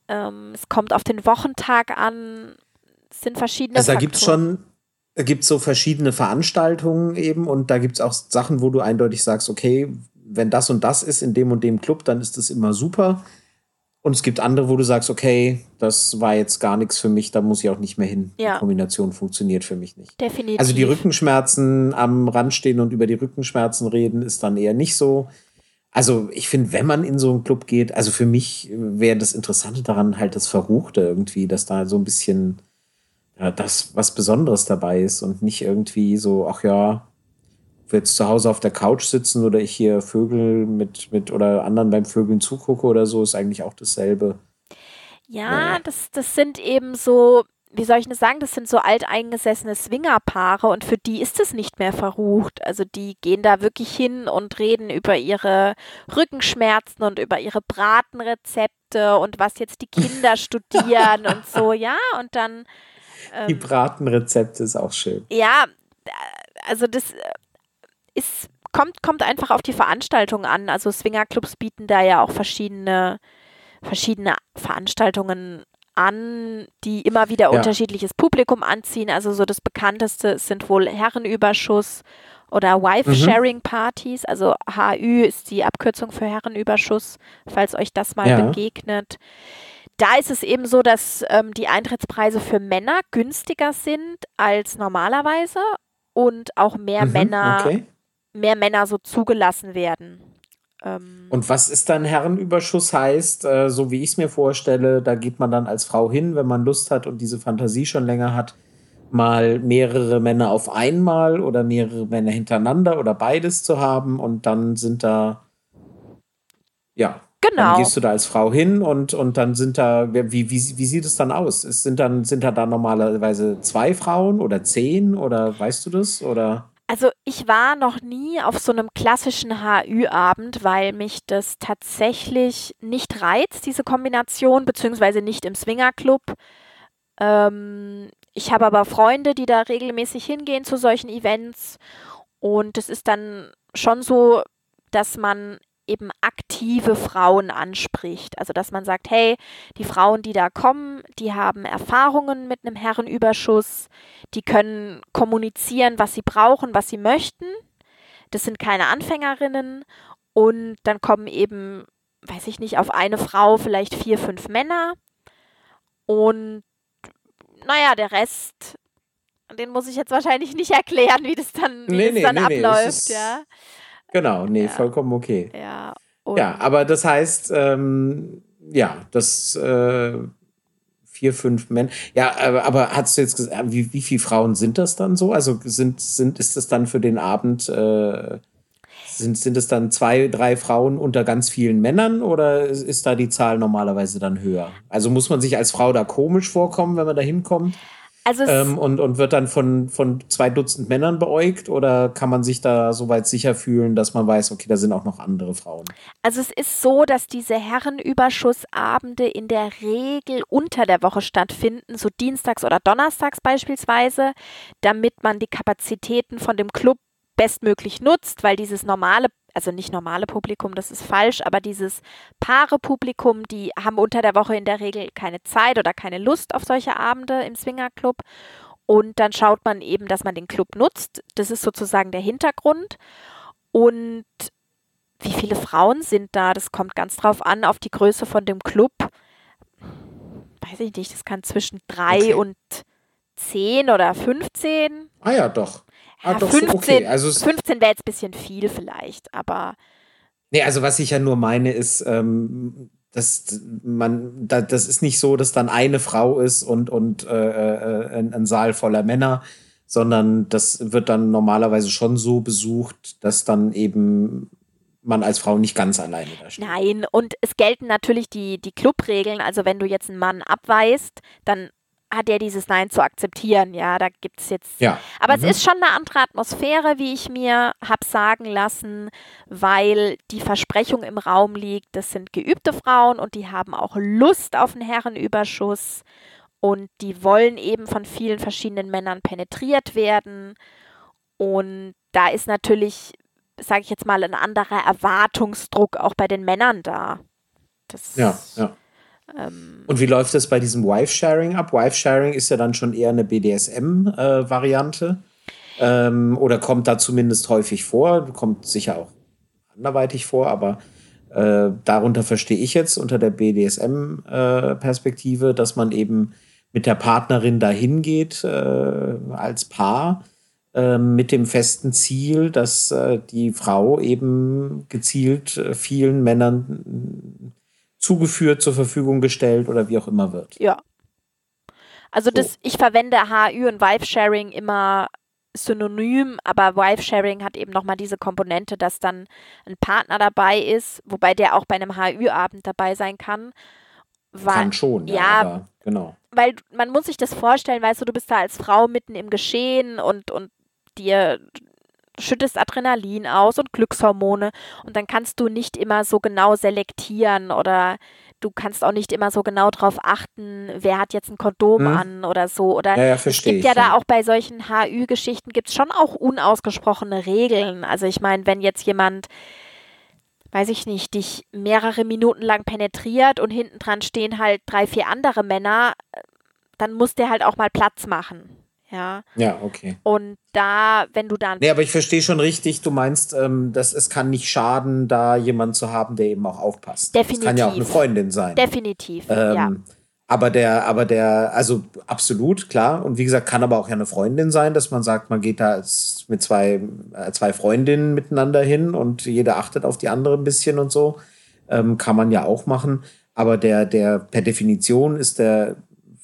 ähm, es kommt auf den Wochentag an. Es sind verschiedene. Also da gibt es schon, gibt so verschiedene Veranstaltungen eben und da gibt es auch Sachen, wo du eindeutig sagst, okay, wenn das und das ist in dem und dem Club, dann ist das immer super. Und es gibt andere, wo du sagst, okay, das war jetzt gar nichts für mich, da muss ich auch nicht mehr hin. Ja. Die Kombination funktioniert für mich nicht. Definitiv. Also die Rückenschmerzen am Rand stehen und über die Rückenschmerzen reden, ist dann eher nicht so. Also ich finde, wenn man in so einen Club geht, also für mich wäre das Interessante daran halt das Verruchte irgendwie, dass da so ein bisschen ja, das was Besonderes dabei ist und nicht irgendwie so, ach ja, wir jetzt zu Hause auf der Couch sitzen oder ich hier Vögel mit, mit oder anderen beim Vögeln zugucke oder so, ist eigentlich auch dasselbe. Ja, ja. Das, das sind eben so, wie soll ich das sagen, das sind so alteingesessene Swingerpaare und für die ist es nicht mehr verrucht. Also die gehen da wirklich hin und reden über ihre Rückenschmerzen und über ihre Bratenrezepte und was jetzt die Kinder studieren und so, ja, und dann. Ähm, die Bratenrezepte ist auch schön. Ja, also das äh, ist, kommt, kommt einfach auf die Veranstaltung an. Also Swingerclubs bieten da ja auch verschiedene, verschiedene Veranstaltungen an, die immer wieder ja. unterschiedliches Publikum anziehen. Also so das bekannteste sind wohl Herrenüberschuss oder Wife-Sharing-Partys. Mhm. Also HÜ ist die Abkürzung für Herrenüberschuss, falls euch das mal ja. begegnet. Da ist es eben so, dass ähm, die Eintrittspreise für Männer günstiger sind als normalerweise und auch mehr mhm, Männer, okay. Mehr Männer so zugelassen werden. Ähm, und was ist dann Herrenüberschuss heißt, äh, so wie ich es mir vorstelle, da geht man dann als Frau hin, wenn man Lust hat und diese Fantasie schon länger hat, mal mehrere Männer auf einmal oder mehrere Männer hintereinander oder beides zu haben und dann sind da, ja, Genau. Dann gehst du da als Frau hin und, und dann sind da, wie, wie, wie sieht es dann aus? Sind dann, sind da, da normalerweise zwei Frauen oder zehn oder weißt du das? Oder? Also ich war noch nie auf so einem klassischen HÜ-Abend, weil mich das tatsächlich nicht reizt, diese Kombination, beziehungsweise nicht im Swingerclub. Ähm, ich habe aber Freunde, die da regelmäßig hingehen zu solchen Events und es ist dann schon so, dass man eben aktive Frauen anspricht. Also dass man sagt, hey, die Frauen, die da kommen, die haben Erfahrungen mit einem Herrenüberschuss, die können kommunizieren, was sie brauchen, was sie möchten. Das sind keine Anfängerinnen. Und dann kommen eben, weiß ich nicht, auf eine Frau vielleicht vier, fünf Männer. Und naja, der Rest, den muss ich jetzt wahrscheinlich nicht erklären, wie das dann, wie nee, das nee, dann nee, abläuft, ja. Genau, nee, ja. vollkommen okay. Ja, ja aber das heißt, ähm, ja, das äh, vier, fünf Männer. Ja, aber, aber hast du jetzt gesagt, wie, wie viele Frauen sind das dann so? Also sind, sind, ist das dann für den Abend, äh, sind, sind es dann zwei, drei Frauen unter ganz vielen Männern oder ist da die Zahl normalerweise dann höher? Also muss man sich als Frau da komisch vorkommen, wenn man da hinkommt? Also ähm, und, und wird dann von, von zwei Dutzend Männern beäugt oder kann man sich da so weit sicher fühlen, dass man weiß, okay, da sind auch noch andere Frauen? Also es ist so, dass diese Herrenüberschussabende in der Regel unter der Woche stattfinden, so dienstags oder donnerstags beispielsweise, damit man die Kapazitäten von dem Club bestmöglich nutzt, weil dieses normale also nicht normale Publikum, das ist falsch, aber dieses Paare-Publikum, die haben unter der Woche in der Regel keine Zeit oder keine Lust auf solche Abende im Swingerclub. Und dann schaut man eben, dass man den Club nutzt. Das ist sozusagen der Hintergrund. Und wie viele Frauen sind da? Das kommt ganz drauf an, auf die Größe von dem Club. Weiß ich nicht, das kann zwischen drei okay. und zehn oder 15. Ah ja, doch. Ah, ja, doch 15, so okay. also 15 wäre jetzt ein bisschen viel vielleicht, aber. Nee, also was ich ja nur meine ist, ähm, dass man, da, das ist nicht so, dass dann eine Frau ist und, und äh, äh, ein, ein Saal voller Männer, sondern das wird dann normalerweise schon so besucht, dass dann eben man als Frau nicht ganz alleine da steht. Nein, und es gelten natürlich die, die Clubregeln. Also wenn du jetzt einen Mann abweist, dann hat er dieses Nein zu akzeptieren. Ja, da gibt es jetzt. Ja. Aber mhm. es ist schon eine andere Atmosphäre, wie ich mir habe sagen lassen, weil die Versprechung im Raum liegt, das sind geübte Frauen und die haben auch Lust auf einen Herrenüberschuss und die wollen eben von vielen verschiedenen Männern penetriert werden. Und da ist natürlich, sage ich jetzt mal, ein anderer Erwartungsdruck auch bei den Männern da. Das ja, ja. Ähm, und wie läuft das bei diesem Wife-Sharing ab? Wife-Sharing ist ja dann schon eher eine BDSM-Variante. Äh, ähm, oder kommt da zumindest häufig vor, kommt sicher auch anderweitig vor, aber äh, darunter verstehe ich jetzt unter der BDSM-Perspektive, äh, dass man eben mit der Partnerin dahin geht äh, als Paar äh, mit dem festen Ziel, dass äh, die Frau eben gezielt vielen Männern zugeführt, zur Verfügung gestellt oder wie auch immer wird. Ja. Also so. das, ich verwende HÜ und Vibe-Sharing immer synonym, aber Wife-Sharing hat eben nochmal diese Komponente, dass dann ein Partner dabei ist, wobei der auch bei einem HÜ-Abend dabei sein kann. Weil, kann schon, ja, ja aber, genau. Weil man muss sich das vorstellen, weißt du, du bist da als Frau mitten im Geschehen und, und dir schüttest Adrenalin aus und Glückshormone und dann kannst du nicht immer so genau selektieren oder du kannst auch nicht immer so genau darauf achten, wer hat jetzt ein Kondom hm. an oder so. Oder ja, ja, es gibt ja, ja, da auch bei solchen HÜ-Geschichten gibt es schon auch unausgesprochene Regeln. Also ich meine, wenn jetzt jemand, weiß ich nicht, dich mehrere Minuten lang penetriert und hinten dran stehen halt drei, vier andere Männer, dann muss der halt auch mal Platz machen. Ja. Ja, okay. Und da, wenn du dann. Nee, aber ich verstehe schon richtig, du meinst, ähm, dass es kann nicht schaden, da jemanden zu haben, der eben auch aufpasst. Definitiv. Das kann ja auch eine Freundin sein. Definitiv, ähm, ja. Aber der, aber der, also absolut, klar. Und wie gesagt, kann aber auch ja eine Freundin sein, dass man sagt, man geht da als, mit zwei, äh, zwei Freundinnen miteinander hin und jeder achtet auf die andere ein bisschen und so. Ähm, kann man ja auch machen. Aber der, der, per Definition ist der,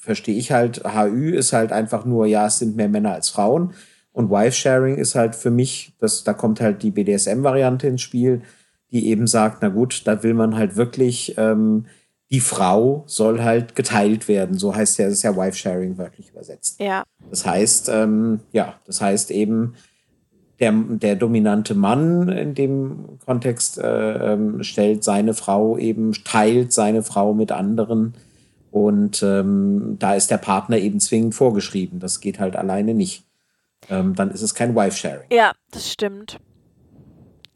verstehe ich halt, HÜ ist halt einfach nur, ja, es sind mehr Männer als Frauen. Und Wife-Sharing ist halt für mich, das, da kommt halt die BDSM-Variante ins Spiel, die eben sagt, na gut, da will man halt wirklich, ähm, die Frau soll halt geteilt werden. So heißt ja, das ist ja Wife-Sharing wörtlich übersetzt. Ja. Das heißt, ähm, ja, das heißt eben, der, der dominante Mann in dem Kontext äh, ähm, stellt seine Frau eben, teilt seine Frau mit anderen und ähm, da ist der Partner eben zwingend vorgeschrieben. Das geht halt alleine nicht. Ähm, dann ist es kein Wife-Sharing. Ja, das stimmt.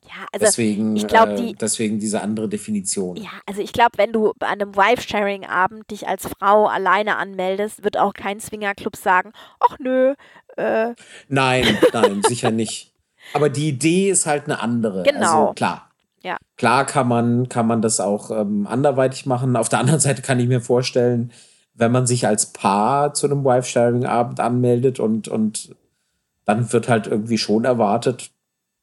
Ja, also deswegen, ich glaube, die, äh, deswegen diese andere Definition. Ja, also ich glaube, wenn du bei einem Wife-Sharing-Abend dich als Frau alleine anmeldest, wird auch kein Swingerclub sagen, ach nö. Äh. Nein, nein, sicher nicht. Aber die Idee ist halt eine andere. Genau. Also klar. Ja. Klar kann man, kann man das auch ähm, anderweitig machen. Auf der anderen Seite kann ich mir vorstellen, wenn man sich als Paar zu einem Wife-Sharing-Abend anmeldet und, und dann wird halt irgendwie schon erwartet,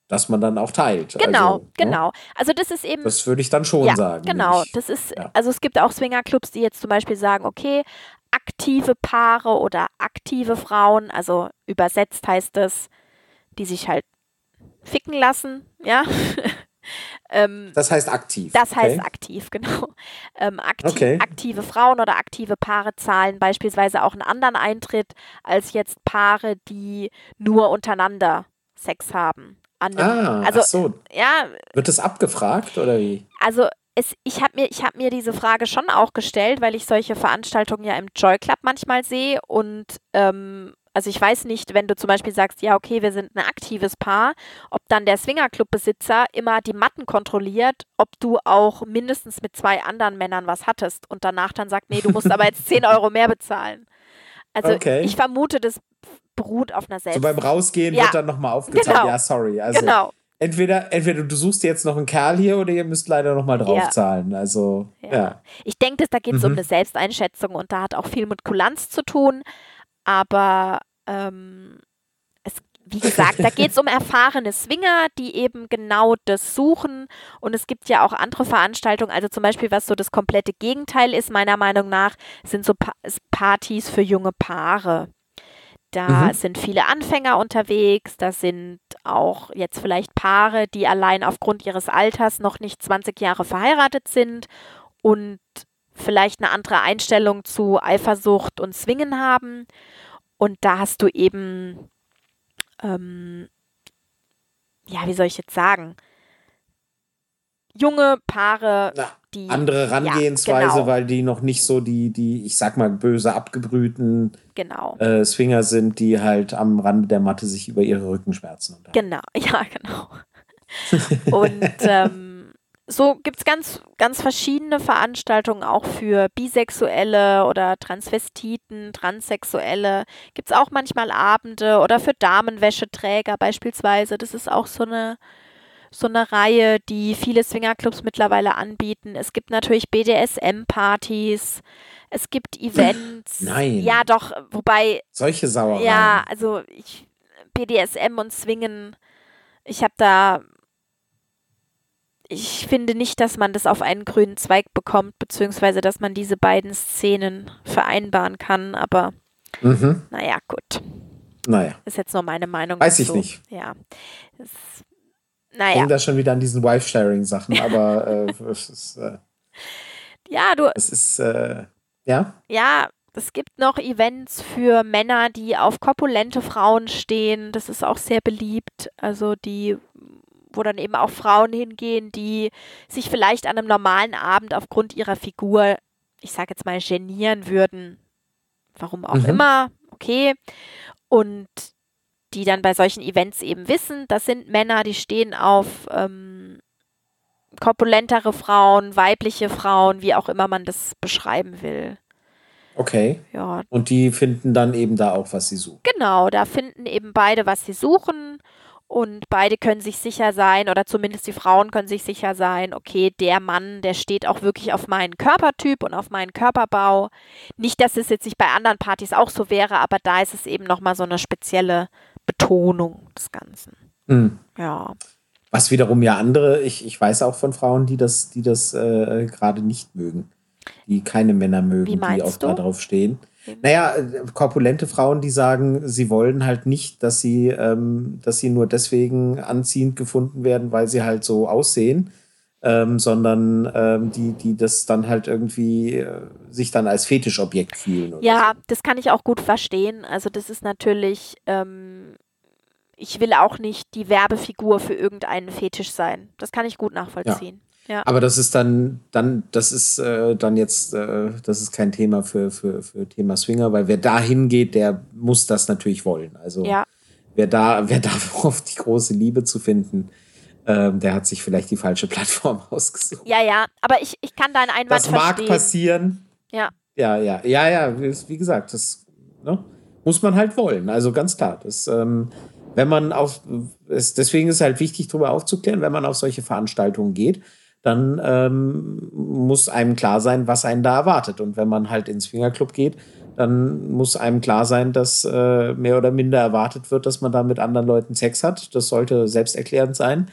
dass man dann auch teilt. Genau, also, ne? genau. Also das ist eben. Das würde ich dann schon ja, sagen. Genau, ich, das ist, ja. also es gibt auch Swingerclubs, die jetzt zum Beispiel sagen, okay, aktive Paare oder aktive Frauen, also übersetzt heißt es, die sich halt ficken lassen, ja. Ähm, das heißt aktiv. Das okay. heißt aktiv, genau. Ähm, aktiv, okay. Aktive Frauen oder aktive Paare zahlen beispielsweise auch einen anderen Eintritt als jetzt Paare, die nur untereinander Sex haben. Einem, ah, also, so. Ja. Wird das abgefragt oder wie? Also es, ich habe mir, hab mir diese Frage schon auch gestellt, weil ich solche Veranstaltungen ja im Joy Club manchmal sehe und ähm, also ich weiß nicht, wenn du zum Beispiel sagst, ja, okay, wir sind ein aktives Paar, ob dann der Swingerclub-Besitzer immer die Matten kontrolliert, ob du auch mindestens mit zwei anderen Männern was hattest und danach dann sagt, nee, du musst aber jetzt 10 Euro mehr bezahlen. Also okay. ich vermute, das beruht auf einer Selbst. So beim Rausgehen ja. wird dann nochmal aufgezahlt. Genau. Ja, sorry. Also genau. Entweder, entweder du suchst jetzt noch einen Kerl hier oder ihr müsst leider nochmal draufzahlen. Ja. Also, ja. ja. Ich denke, da geht es mhm. um eine Selbsteinschätzung und da hat auch viel mit Kulanz zu tun. Aber ähm, es, wie gesagt, da geht es um erfahrene Swinger, die eben genau das suchen. Und es gibt ja auch andere Veranstaltungen, also zum Beispiel, was so das komplette Gegenteil ist, meiner Meinung nach, sind so pa Partys für junge Paare. Da mhm. sind viele Anfänger unterwegs, da sind auch jetzt vielleicht Paare, die allein aufgrund ihres Alters noch nicht 20 Jahre verheiratet sind und vielleicht eine andere Einstellung zu Eifersucht und Zwingen haben. Und da hast du eben, ähm, ja, wie soll ich jetzt sagen, junge Paare, Na, die. Andere Herangehensweise, ja, genau. weil die noch nicht so die, die, ich sag mal, böse abgebrühten genau. äh, Swinger sind, die halt am Rande der Matte sich über ihre Rückenschmerzen unterhalten. Genau, ja, genau. Und ähm, so gibt es ganz, ganz verschiedene Veranstaltungen auch für Bisexuelle oder Transvestiten, Transsexuelle. Gibt es auch manchmal Abende oder für Damenwäscheträger beispielsweise. Das ist auch so eine, so eine Reihe, die viele Swingerclubs mittlerweile anbieten. Es gibt natürlich BDSM-Partys. Es gibt Events. Nein. Ja, doch, wobei. Solche Sauereien. Ja, also ich, BDSM und Swingen. Ich habe da ich finde nicht, dass man das auf einen grünen Zweig bekommt, beziehungsweise dass man diese beiden Szenen vereinbaren kann, aber mhm. naja, gut. Naja. Ist jetzt nur meine Meinung. Weiß dazu. ich nicht. Ja. Das, naja. Ich denke da schon wieder an diesen Wife-Sharing-Sachen, aber äh, es ist. Äh, ja, du. Es ist. Äh, ja? Ja, es gibt noch Events für Männer, die auf korpulente Frauen stehen. Das ist auch sehr beliebt. Also die, wo dann eben auch Frauen hingehen, die sich vielleicht an einem normalen Abend aufgrund ihrer Figur, ich sage jetzt mal, genieren würden. Warum auch mhm. immer. Okay. Und die dann bei solchen Events eben wissen, das sind Männer, die stehen auf ähm, korpulentere Frauen, weibliche Frauen, wie auch immer man das beschreiben will. Okay. Ja. Und die finden dann eben da auch, was sie suchen. Genau, da finden eben beide, was sie suchen. Und beide können sich sicher sein, oder zumindest die Frauen können sich sicher sein, okay, der Mann, der steht auch wirklich auf meinen Körpertyp und auf meinen Körperbau. Nicht, dass es jetzt nicht bei anderen Partys auch so wäre, aber da ist es eben nochmal so eine spezielle Betonung des Ganzen. Mhm. Ja. Was wiederum ja andere, ich, ich weiß auch von Frauen, die das, die das äh, gerade nicht mögen die keine Männer mögen, die auch du? da Naja, korpulente Frauen, die sagen, sie wollen halt nicht, dass sie, ähm, dass sie nur deswegen anziehend gefunden werden, weil sie halt so aussehen, ähm, sondern ähm, die, die das dann halt irgendwie äh, sich dann als Fetischobjekt fühlen. ja, so. das kann ich auch gut verstehen. Also das ist natürlich, ähm, ich will auch nicht die Werbefigur für irgendeinen Fetisch sein. Das kann ich gut nachvollziehen. Ja. Aber das ist dann, dann, das ist äh, dann jetzt, äh, das ist kein Thema für, für, für Thema Swinger, weil wer da hingeht, der muss das natürlich wollen. Also ja. wer da, wer da hofft, die große Liebe zu finden, ähm, der hat sich vielleicht die falsche Plattform ausgesucht. Ja, ja, aber ich, ich kann deinen Einwand Das mag verstehen. passieren. Ja. Ja, ja, ja, ja, wie gesagt, das ne, muss man halt wollen. Also ganz klar. Das, ähm, wenn man auf, es, deswegen ist es halt wichtig, darüber aufzuklären, wenn man auf solche Veranstaltungen geht dann ähm, muss einem klar sein, was einen da erwartet. Und wenn man halt ins Fingerclub geht, dann muss einem klar sein, dass äh, mehr oder minder erwartet wird, dass man da mit anderen Leuten Sex hat. Das sollte selbsterklärend sein.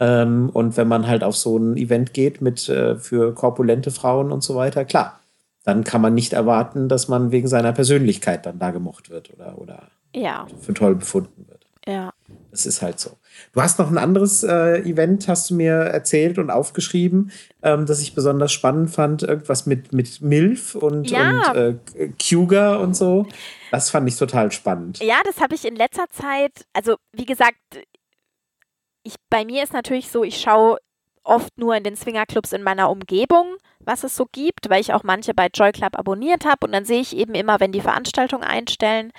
Ähm, und wenn man halt auf so ein Event geht mit äh, für korpulente Frauen und so weiter, klar, dann kann man nicht erwarten, dass man wegen seiner Persönlichkeit dann da gemocht wird oder, oder ja. für toll befunden wird. Ja. Das ist halt so. Du hast noch ein anderes äh, Event, hast du mir erzählt und aufgeschrieben, ähm, das ich besonders spannend fand. Irgendwas mit, mit Milf und, ja. und äh, Cougar und so. Das fand ich total spannend. Ja, das habe ich in letzter Zeit, also wie gesagt, ich, bei mir ist natürlich so, ich schaue oft nur in den Swingerclubs in meiner Umgebung, was es so gibt, weil ich auch manche bei Joy Club abonniert habe. Und dann sehe ich eben immer, wenn die Veranstaltungen einstellen,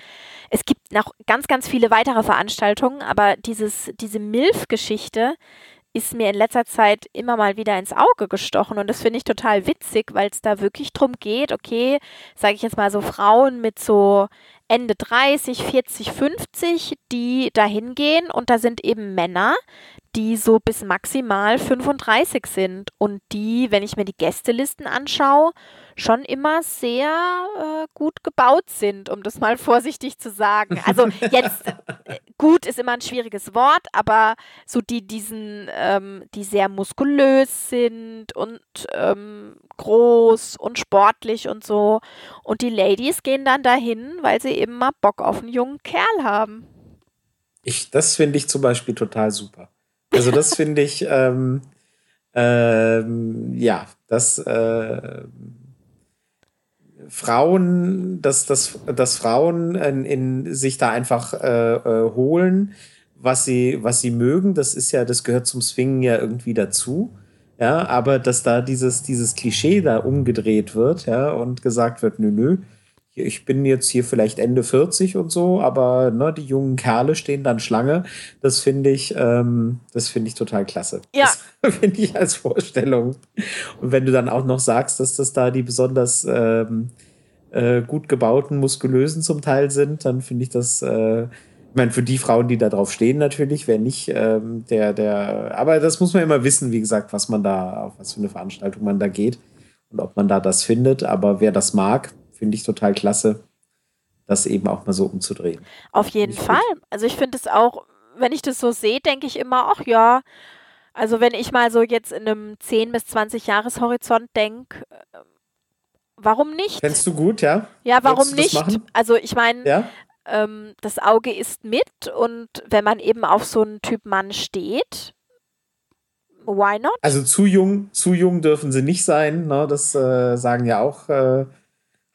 es gibt noch ganz, ganz viele weitere Veranstaltungen, aber dieses, diese MILF-Geschichte ist mir in letzter Zeit immer mal wieder ins Auge gestochen. Und das finde ich total witzig, weil es da wirklich drum geht, okay, sage ich jetzt mal so Frauen mit so Ende 30, 40, 50, die da hingehen. Und da sind eben Männer, die so bis maximal 35 sind und die, wenn ich mir die Gästelisten anschaue, schon immer sehr äh, gut gebaut sind, um das mal vorsichtig zu sagen. Also jetzt äh, gut ist immer ein schwieriges Wort, aber so die diesen, ähm, die sehr muskulös sind und ähm, groß und sportlich und so. Und die Ladies gehen dann dahin, weil sie eben mal Bock auf einen jungen Kerl haben. Ich, das finde ich zum Beispiel total super. Also das finde ich, ähm, ähm, ja, das äh, Frauen, dass, dass, dass Frauen in, in sich da einfach äh, äh, holen, was sie, was sie mögen, das ist ja, das gehört zum Swingen ja irgendwie dazu. Ja, aber dass da dieses, dieses Klischee da umgedreht wird, ja, und gesagt wird, nö, nö, ich bin jetzt hier vielleicht Ende 40 und so, aber ne, die jungen Kerle stehen dann Schlange. Das finde ich, ähm, das finde ich total klasse. Ja. Das finde ich als Vorstellung. Und wenn du dann auch noch sagst, dass das da die besonders ähm, äh, gut gebauten, muskulösen zum Teil sind, dann finde ich das, äh, ich meine, für die Frauen, die da drauf stehen, natürlich, wer nicht, ähm, der, der, aber das muss man immer wissen, wie gesagt, was man da, auf was für eine Veranstaltung man da geht und ob man da das findet. Aber wer das mag, finde ich total klasse, das eben auch mal so umzudrehen. Auf jeden Fall. Gut. Also ich finde es auch, wenn ich das so sehe, denke ich immer, ach ja, also wenn ich mal so jetzt in einem 10 bis 20 Jahreshorizont denke, äh, warum nicht? Fändest du gut, ja? Ja, warum nicht? Also ich meine, ja? ähm, das Auge isst mit und wenn man eben auf so einen Typ Mann steht, why not? Also zu jung, zu jung dürfen sie nicht sein, ne? Das äh, sagen ja auch, äh,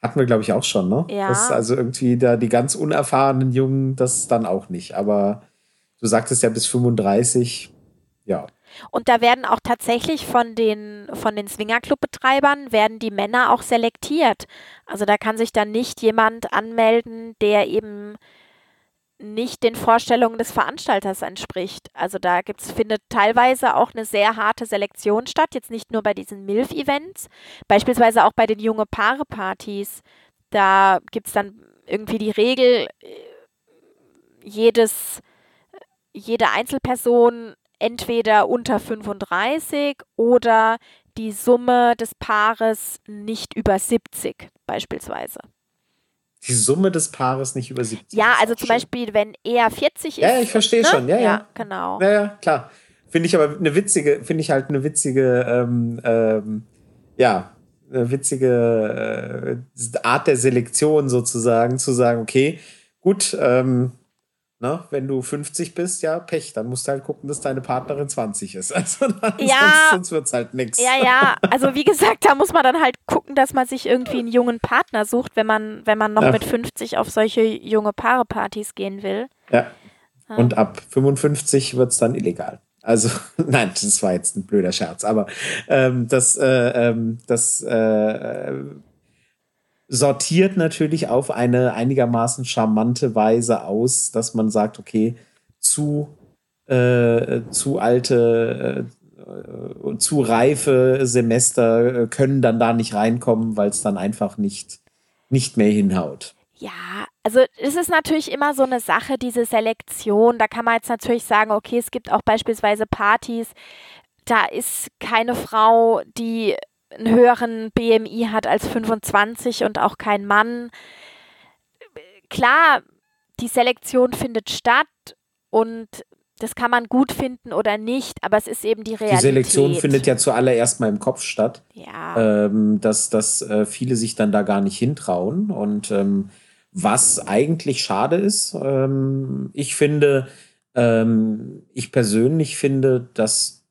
hatten wir, glaube ich, auch schon, ne? Ja. Das also irgendwie da die ganz unerfahrenen Jungen, das dann auch nicht. Aber du sagtest ja bis 35, ja. Und da werden auch tatsächlich von den, von den Swingerclub-Betreibern werden die Männer auch selektiert. Also da kann sich dann nicht jemand anmelden, der eben nicht den Vorstellungen des Veranstalters entspricht. Also da gibt's, findet teilweise auch eine sehr harte Selektion statt, jetzt nicht nur bei diesen MILF-Events, beispielsweise auch bei den junge Paare-Partys. Da gibt es dann irgendwie die Regel, äh, jedes, jede Einzelperson entweder unter 35 oder die Summe des Paares nicht über 70 beispielsweise. Die Summe des Paares nicht über 70. Ja, also zum schön. Beispiel, wenn er 40 ist. Ja, ich verstehe ne? schon, ja, ja. Ja, genau. Ja, ja, klar. Finde ich aber eine witzige, finde ich halt eine witzige, ähm, ähm, ja, eine witzige äh, Art der Selektion sozusagen, zu sagen, okay, gut, ähm, ne, wenn du 50 bist, ja, Pech, dann musst du halt gucken, dass deine Partnerin 20 ist. Also dann, Ja. sonst, sonst wird es halt nichts. Ja, ja, also wie gesagt, da muss man dann halt gucken, dass man sich irgendwie einen jungen Partner sucht, wenn man, wenn man noch Ja. mit 50 auf solche junge Paare-Partys gehen will. Ja. Und ab 55 wird es dann illegal. Also, nein, das war jetzt ein blöder Scherz, aber ähm, das, äh, ähm, das äh, sortiert natürlich auf eine einigermaßen charmante Weise aus, dass man sagt, okay, zu, äh, zu alte, äh, äh, zu reife Semester äh, können dann da nicht reinkommen, weil es dann einfach nicht, nicht mehr hinhaut. Ja, also es ist natürlich immer so eine Sache, diese Selektion. Da kann man jetzt natürlich sagen, okay, es gibt auch beispielsweise Partys, da ist keine Frau, die einen höheren BMI hat als 25 und auch kein Mann. Klar, die Selektion findet statt und das kann man gut finden oder nicht, aber es ist eben die Realität. Die Selektion findet ja zuallererst mal im Kopf statt. Ja, ähm, dass, dass äh, viele sich dann da gar nicht hintrauen. Und ähm, was eigentlich schade ist, ähm, ich finde, ähm, ich persönlich finde, dass,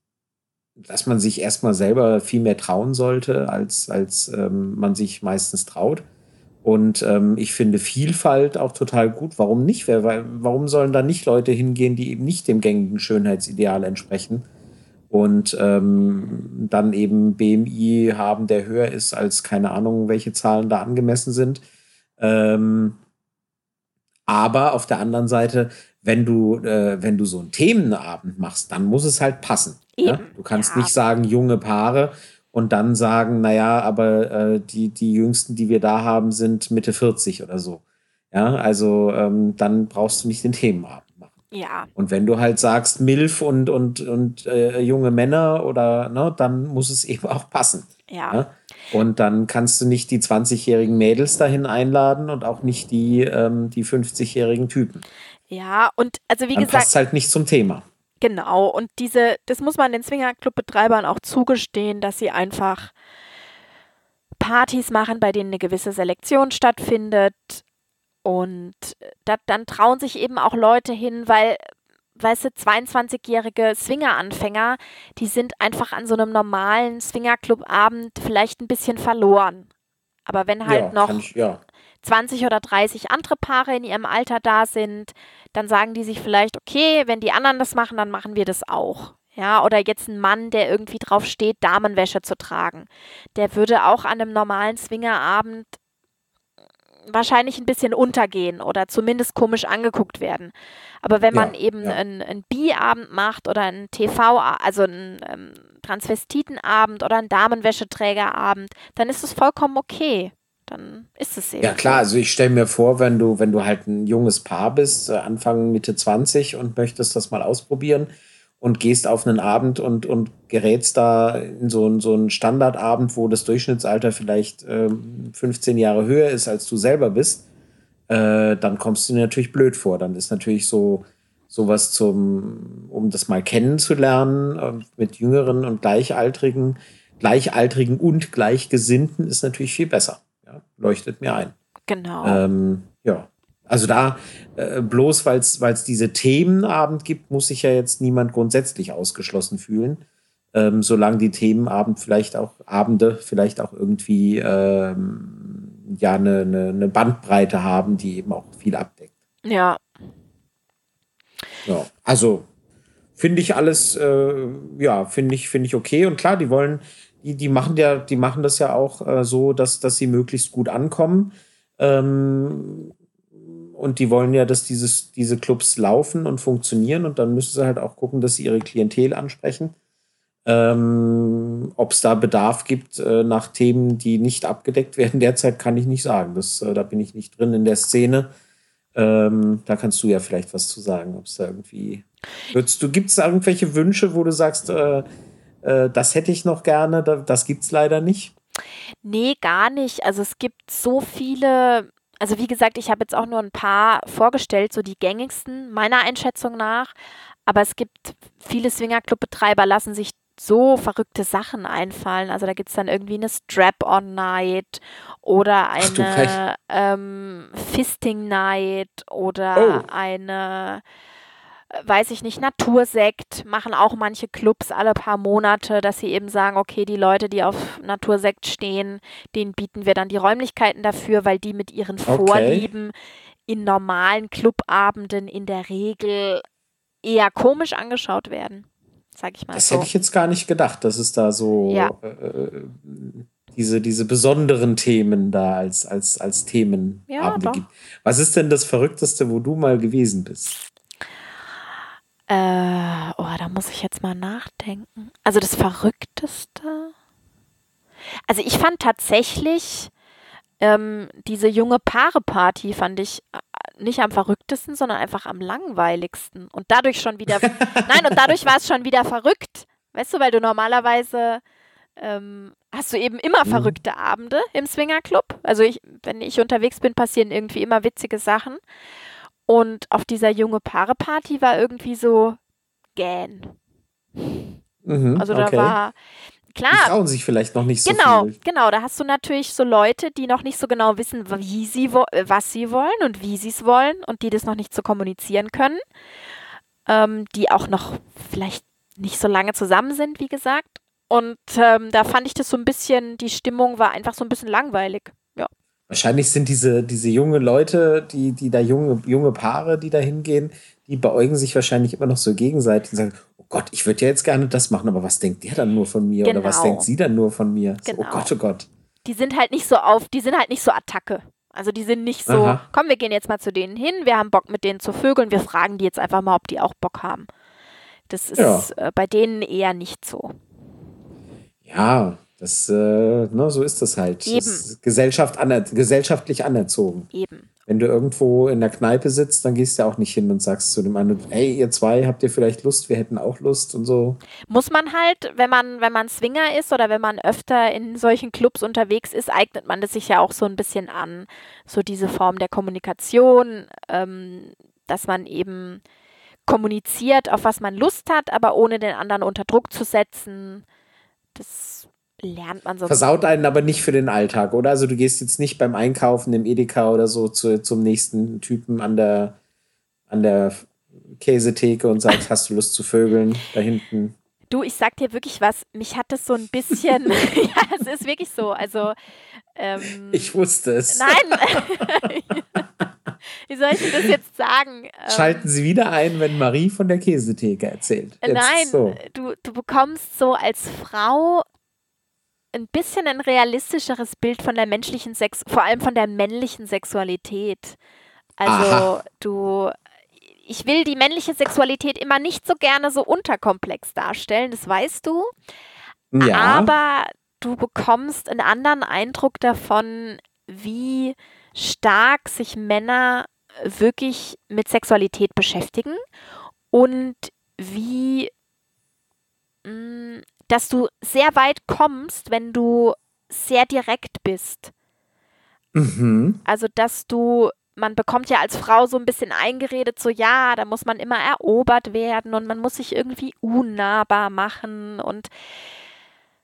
dass man sich erstmal selber viel mehr trauen sollte, als, als ähm, man sich meistens traut. Und ähm, ich finde Vielfalt auch total gut. Warum nicht? Wer, warum sollen da nicht Leute hingehen, die eben nicht dem gängigen Schönheitsideal entsprechen? und ähm, dann eben BMI haben, der höher ist als keine Ahnung, welche Zahlen da angemessen sind. Ähm, aber auf der anderen Seite, wenn du, äh, wenn du so einen Themenabend machst, dann muss es halt passen. Ja? Eben, Du kannst ja. nicht sagen, junge Paare und dann sagen, naja, aber äh, die, die jüngsten, die wir da haben, sind Mitte 40 oder so. Ja, also ähm, dann brauchst du nicht den Themenabend machen. ja, Und wenn du halt sagst, MILF und, und, und äh, junge Männer oder, ne, dann muss es eben auch passen. ja. Ja? Und dann kannst du nicht die 20-jährigen Mädels dahin einladen und auch nicht die, ähm, die 50-jährigen Typen. Ja, und also wie Dann gesagt, passt halt nicht zum Thema. Genau, und diese, das muss man den Swingerclub-Betreibern auch zugestehen, dass sie einfach Partys machen, bei denen eine gewisse Selektion stattfindet. Und da, dann trauen sich eben auch Leute hin, weil, weißt du, 22-jährige Swinger-Anfänger, die sind einfach an so einem normalen Swingerclub-Abend vielleicht ein bisschen verloren. Aber wenn halt ja, noch ich, ja. 20 oder 30 andere Paare in ihrem Alter da sind, dann sagen die sich vielleicht, okay, wenn die anderen das machen, dann machen wir das auch. Ja, oder jetzt ein Mann, der irgendwie drauf steht, Damenwäsche zu tragen. Der würde auch an einem normalen Swingerabend wahrscheinlich ein bisschen untergehen oder zumindest komisch angeguckt werden. Aber wenn Ja, man eben ja. einen, einen Bi-Abend macht oder einen TV, also einen ähm, Transvestitenabend oder einen Damenwäscheträgerabend, dann ist es vollkommen okay. Dann ist es eben. Ja, klar, also ich stelle mir vor, wenn du, wenn du halt ein junges Paar bist, äh, Anfang, Mitte 20 und möchtest das mal ausprobieren und gehst auf einen Abend und, und gerätst da in so, einen- so einen Standardabend, wo das Durchschnittsalter vielleicht ähm, 15 Jahre höher ist, als du selber bist, äh, dann kommst du dir natürlich blöd vor. Dann ist natürlich so sowas zum, um das mal kennenzulernen, äh, mit Jüngeren und Gleichaltrigen, Gleichaltrigen und Gleichgesinnten ist natürlich viel besser. Ja, leuchtet mir ein. Genau. Ähm, ja. Also da, äh, bloß weil es diese Themenabend gibt, muss sich ja jetzt niemand grundsätzlich ausgeschlossen fühlen. Ähm, solange die Themenabend vielleicht auch Abende vielleicht auch irgendwie ähm, ja eine, eine, eine Bandbreite haben, die eben auch viel abdeckt. Ja. Ja, also finde ich alles, äh, ja, finde ich, finde ich okay. Und klar, die wollen, die, die machen ja, die machen das ja auch äh, so, dass, dass sie möglichst gut ankommen. Ähm, und die wollen ja, dass dieses, diese Clubs laufen und funktionieren und dann müssen sie halt auch gucken, dass sie ihre Klientel ansprechen. Ähm, Ob es da Bedarf gibt äh, nach Themen, die nicht abgedeckt werden, derzeit kann ich nicht sagen. Das, äh, da bin ich nicht drin in der Szene. Ähm, da kannst du ja vielleicht was zu sagen, ob es da irgendwie. Würdest du, gibt es irgendwelche Wünsche, wo du sagst, äh, äh, das hätte ich noch gerne, das gibt es leider nicht? Nee, gar nicht. Also es gibt so viele, also wie gesagt, ich habe jetzt auch nur ein paar vorgestellt, so die gängigsten meiner Einschätzung nach. Aber es gibt viele Swingerclub-Betreiber, lassen sich so verrückte Sachen einfallen. Also da gibt es dann irgendwie eine Strap-on-Night oder eine ähm, Fisting-Night oder oh. eine, weiß ich nicht, Natursekt. Machen auch manche Clubs alle paar Monate, dass sie eben sagen, okay, die Leute, die auf Natursekt stehen, denen bieten wir dann die Räumlichkeiten dafür, weil die mit ihren okay. Vorlieben in normalen Clubabenden in der Regel eher komisch angeschaut werden sag ich mal. Das so. hätte ich jetzt gar nicht gedacht, dass es da so ja. äh, diese, diese besonderen Themen da als, als, als Themen ja, gibt. Was ist denn das Verrückteste, wo du mal gewesen bist? Äh, oh, da muss ich jetzt mal nachdenken. Also das Verrückteste. Also ich fand tatsächlich ähm, diese junge Paare-Party fand ich äh, nicht am verrücktesten, sondern einfach am langweiligsten. Und dadurch schon wieder, nein, und dadurch war es schon wieder verrückt. Weißt du, weil du normalerweise ähm, hast du eben immer mhm. verrückte Abende im Swingerclub. Also ich, wenn ich unterwegs bin, passieren irgendwie immer witzige Sachen. Und auf dieser junge Paare-Party war irgendwie so gähn. Mhm, also da okay. war, klar. Die trauen sich vielleicht noch nicht so genau, viel. Genau, da hast du natürlich so Leute, die noch nicht so genau wissen, wie sie was sie wollen und wie sie es wollen und die das noch nicht so kommunizieren können. Ähm, die auch noch vielleicht nicht so lange zusammen sind, wie gesagt. Und ähm, da fand ich das so ein bisschen, die Stimmung war einfach so ein bisschen langweilig. Wahrscheinlich sind diese, diese junge Leute, die, die da junge, junge Paare, die da hingehen, die beäugen sich wahrscheinlich immer noch so gegenseitig und sagen, Gott, ich würde ja jetzt gerne das machen, aber was denkt der dann nur von mir? Genau. Oder was denkt genau. sie dann nur von mir? Genau. So, oh genau. Gott, oh Gott. Die sind halt nicht so auf, die sind halt nicht so Attacke. Also die sind nicht so, Aha. komm, wir gehen jetzt mal zu denen hin, wir haben Bock mit denen zu vögeln, wir fragen die jetzt einfach mal, ob die auch Bock haben. Das ist ja. äh, bei denen eher nicht so. Ja, das, äh, ne, so ist das halt. Eben. Das ist Gesellschaft aner gesellschaftlich anerzogen. Eben. Wenn du irgendwo in der Kneipe sitzt, dann gehst du ja auch nicht hin und sagst zu dem anderen, hey, ihr zwei, habt ihr vielleicht Lust? Wir hätten auch Lust und so. Muss man halt, wenn man, wenn man Swinger ist oder wenn man öfter in solchen Clubs unterwegs ist, eignet man das sich ja auch so ein bisschen an. So diese Form der Kommunikation, ähm, dass man eben kommuniziert, auf was man Lust hat, aber ohne den anderen unter Druck zu setzen. Das lernt man so. Versaut einen aber nicht für den Alltag, oder? Also du gehst jetzt nicht beim Einkaufen im Edeka oder so zu, zum nächsten Typen an der, an der Käsetheke und sagst, hast du Lust zu vögeln da hinten? Du, ich sag dir wirklich was, mich hat das so ein bisschen, ja, es ist wirklich so, also ähm, Ich wusste es. Nein! Wie soll ich das jetzt sagen? Ähm, Schalten Sie wieder ein, wenn Marie von der Käsetheke erzählt. Jetzt nein, so. du, du bekommst so als Frau ein bisschen ein realistischeres Bild von der menschlichen Sex, vor allem von der männlichen Sexualität. Also Aha. du, ich will die männliche Sexualität immer nicht so gerne so unterkomplex darstellen, das weißt du. Ja. Aber du bekommst einen anderen Eindruck davon, wie stark sich Männer wirklich mit Sexualität beschäftigen und wie mh, mm, dass du sehr weit kommst, wenn du sehr direkt bist. Mhm. Also, dass du, man bekommt ja als Frau so ein bisschen eingeredet, so ja, da muss man immer erobert werden und man muss sich irgendwie unnahbar machen und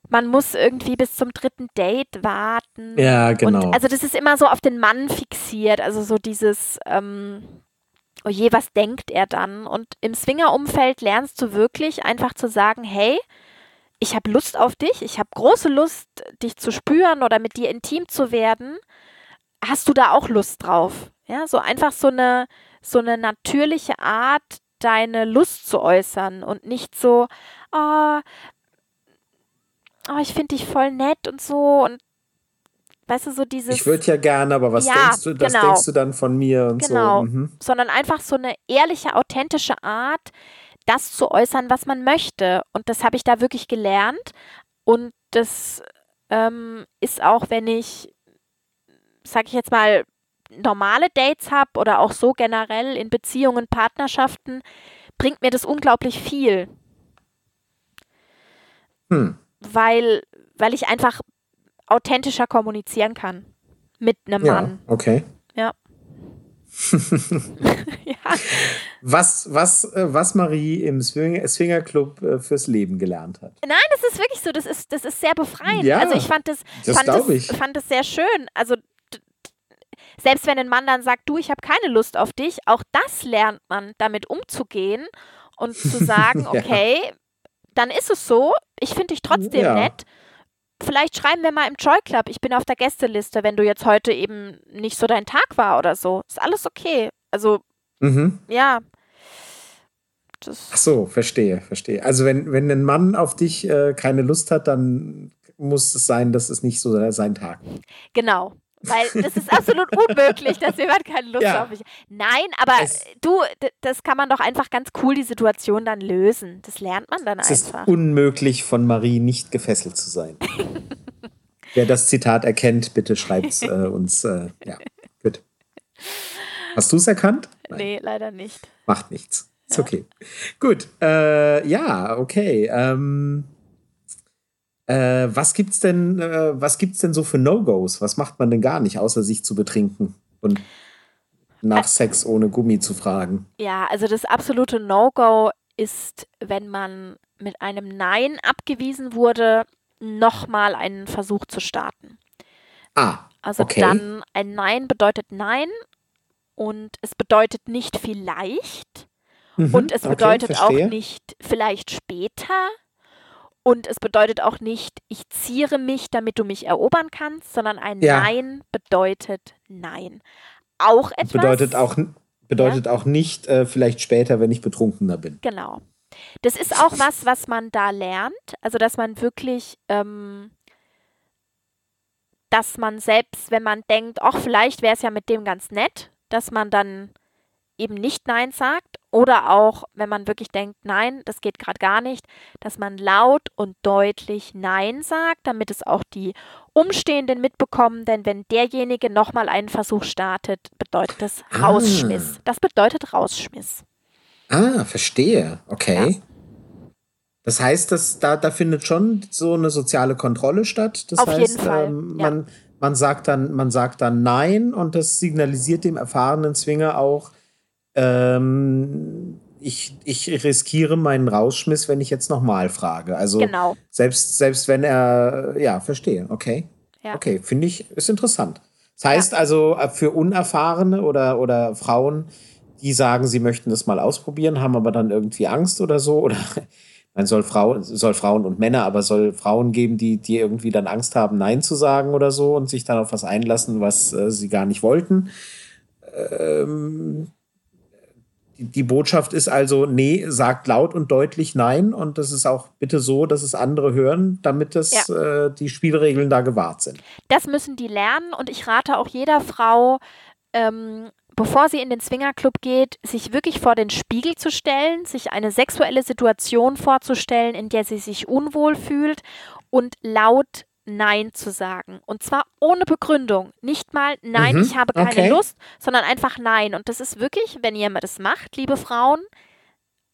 man muss irgendwie bis zum dritten Date warten. Ja, genau. Und also das ist immer so auf den Mann fixiert, also so dieses, ähm, oh je, was denkt er dann? Und im Swinger-Umfeld lernst du wirklich einfach zu sagen, hey, ich habe Lust auf dich, ich habe große Lust, dich zu spüren oder mit dir intim zu werden. Hast du da auch Lust drauf? Ja, so einfach so eine, so eine natürliche Art, deine Lust zu äußern und nicht so, oh, oh ich finde dich voll nett und so und weißt du, so dieses. Ich würde ja gerne, aber was ja, denkst du, das genau. denkst du dann von mir und genau. so. Mhm. Sondern einfach so eine ehrliche, authentische Art, das zu äußern, was man möchte. Und das habe ich da wirklich gelernt. Und das ähm, ist auch, wenn ich, sag ich jetzt mal, normale Dates habe oder auch so generell in Beziehungen, Partnerschaften, bringt mir das unglaublich viel. Hm. Weil, weil ich einfach authentischer kommunizieren kann mit einem ja, Mann. Okay. Ja. Was, was, äh, was Marie im Swinger Club äh, fürs Leben gelernt hat. Nein, das ist wirklich so. Das ist, das ist sehr befreiend. Ja, also ich fand das, das fand, das, ich. fand das sehr schön. Also selbst wenn ein Mann dann sagt, du, ich habe keine Lust auf dich, auch das lernt man, damit umzugehen und zu sagen, Ja. okay, dann ist es so, ich finde dich trotzdem Ja. nett. Vielleicht schreiben wir mal im Joy Club, ich bin auf der Gästeliste, wenn du jetzt heute eben nicht so dein Tag war oder so. Ist alles okay. Also, Mhm. ja. Das, Ach so, verstehe, verstehe. Also wenn, wenn ein Mann auf dich äh, keine Lust hat, dann muss es sein, dass es nicht so sein Tag. Genau. Weil das ist absolut unmöglich, dass jemand keine Lust Ja. auf mich hat. Nein, aber Es- du, das kann man doch einfach ganz cool, die Situation dann lösen. Das lernt man dann Es ist einfach. unmöglich, von Marie nicht gefesselt zu sein. Wer das Zitat erkennt, bitte schreibt äh, uns. Äh, ja, gut. Hast du es erkannt? Nein, Nee, leider nicht. macht nichts. Ist okay. Gut. Äh, ja, okay. Ähm, äh, was gibt's denn, äh, was gibt's denn so für No-Gos? Was macht man denn gar nicht, außer sich zu betrinken und nach Sex ohne Gummi zu fragen? Ja, also das absolute No-Go ist, wenn man mit einem Nein abgewiesen wurde, nochmal einen Versuch zu starten. Ah, Also Okay. dann ein Nein bedeutet Nein und es bedeutet nicht vielleicht mhm, und es okay, bedeutet verstehe. auch nicht vielleicht später und es bedeutet auch nicht ich ziere mich, damit du mich erobern kannst, sondern ein Ja. Nein bedeutet Nein. Auch etwas Bedeutet auch, bedeutet auch nicht, äh, vielleicht später, wenn ich betrunkener bin. Genau. Das ist auch was, was man da lernt. Also, dass man wirklich, ähm, dass man selbst, wenn man denkt, ach, vielleicht wäre es ja mit dem ganz nett, dass man dann eben nicht Nein sagt. Oder auch, wenn man wirklich denkt, nein, das geht gerade gar nicht, dass man laut und deutlich Nein sagt, damit es auch die Umstehenden mitbekommen. Denn wenn derjenige nochmal einen Versuch startet, bedeutet das Ah. Rausschmiss. Das bedeutet Rausschmiss. Ah, verstehe. Okay. Das heißt, dass da, da findet schon so eine soziale Kontrolle statt. Das Auf jeden heißt, Fall, ähm, ja. man, man, sagt dann, man sagt dann Nein und das signalisiert dem erfahrenen Zwinger auch, ähm, ich, ich riskiere meinen Rausschmiss, wenn ich jetzt nochmal frage. Also Genau. selbst, selbst wenn er, ja, verstehe, okay. Ja. Okay, finde ich, ist interessant. Das heißt also, äh, für Unerfahrene oder, oder Frauen, die sagen, sie möchten das mal ausprobieren, haben aber dann irgendwie Angst oder so, oder man soll Frauen, soll Frauen und Männer, aber soll Frauen geben, die, die irgendwie dann Angst haben, Nein zu sagen oder so und sich dann auf was einlassen, was äh, sie gar nicht wollten. Ähm, die, Botschaft ist also, nee, sagt laut und deutlich Nein. Und das ist auch bitte so, dass es andere hören, damit das, äh, die Spielregeln da gewahrt sind. Das müssen die lernen. Und ich rate auch jeder Frau, ähm, bevor sie in den Swingerclub geht, sich wirklich vor den Spiegel zu stellen, sich eine sexuelle Situation vorzustellen, in der sie sich unwohl fühlt und laut Nein zu sagen. Und zwar ohne Begründung. Nicht mal Nein, Mhm, ich habe keine okay. Lust, sondern einfach Nein. Und das ist wirklich, wenn ihr das macht, liebe Frauen,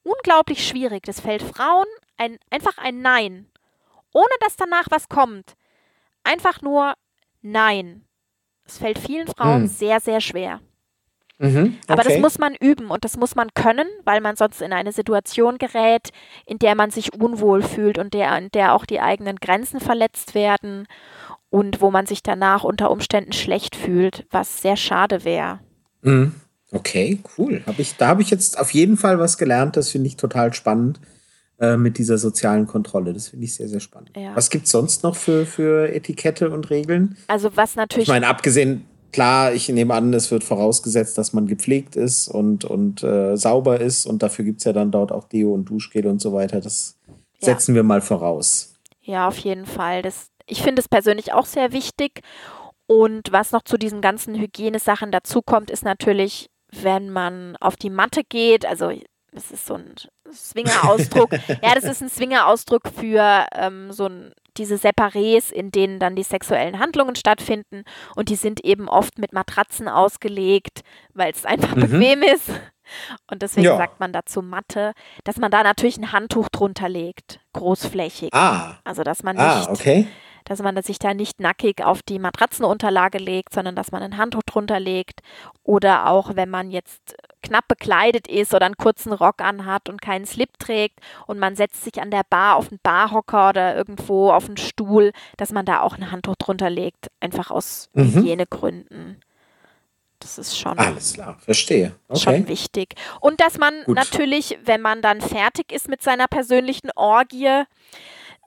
unglaublich schwierig. Das fällt Frauen ein, einfach ein Nein. Ohne dass danach was kommt. Einfach nur Nein. Es fällt vielen Frauen Hm. sehr, sehr schwer. Mhm, okay. Aber das muss man üben und das muss man können, weil man sonst in eine Situation gerät, in der man sich unwohl fühlt und der, in der auch die eigenen Grenzen verletzt werden und wo man sich danach unter Umständen schlecht fühlt, was sehr schade wäre. Mhm. Okay, cool. Hab ich, da habe ich jetzt auf jeden Fall was gelernt. Das finde ich total spannend äh, mit dieser sozialen Kontrolle. Das finde ich sehr, sehr spannend. Ja. Was gibt es sonst noch für, für Etikette und Regeln? Also was natürlich. Ich meine, abgesehen, klar, ich nehme an, es wird vorausgesetzt, dass man gepflegt ist und, und äh, sauber ist. Und dafür gibt es ja dann dort auch Deo und Duschgel und so weiter. Das ja. setzen wir mal voraus. Ja, auf jeden Fall. Das, ich finde es persönlich auch sehr wichtig. Und was noch zu diesen ganzen Hygienesachen dazukommt, ist natürlich wenn man auf die Matte geht, also das ist so ein Swinger-Ausdruck. ja, das ist ein Swinger-Ausdruck für ähm, so ein, diese Separés, in denen dann die sexuellen Handlungen stattfinden. Und die sind eben oft mit Matratzen ausgelegt, weil es einfach mhm. bequem ist. Und deswegen ja. sagt man dazu Matte, dass man da natürlich ein Handtuch drunter legt, großflächig. Ah. Also dass man ah, nicht, okay dass man sich da nicht nackig auf die Matratzenunterlage legt, sondern dass man ein Handtuch drunter legt. Oder auch, wenn man jetzt knapp bekleidet ist oder einen kurzen Rock anhat und keinen Slip trägt und man setzt sich an der Bar auf einen Barhocker oder irgendwo auf einen Stuhl, dass man da auch ein Handtuch drunter legt, einfach aus mhm. Hygienegründen. Das ist schon. Alles klar, verstehe. Okay. Schon wichtig. Und dass man Gut. natürlich, wenn man dann fertig ist mit seiner persönlichen Orgie,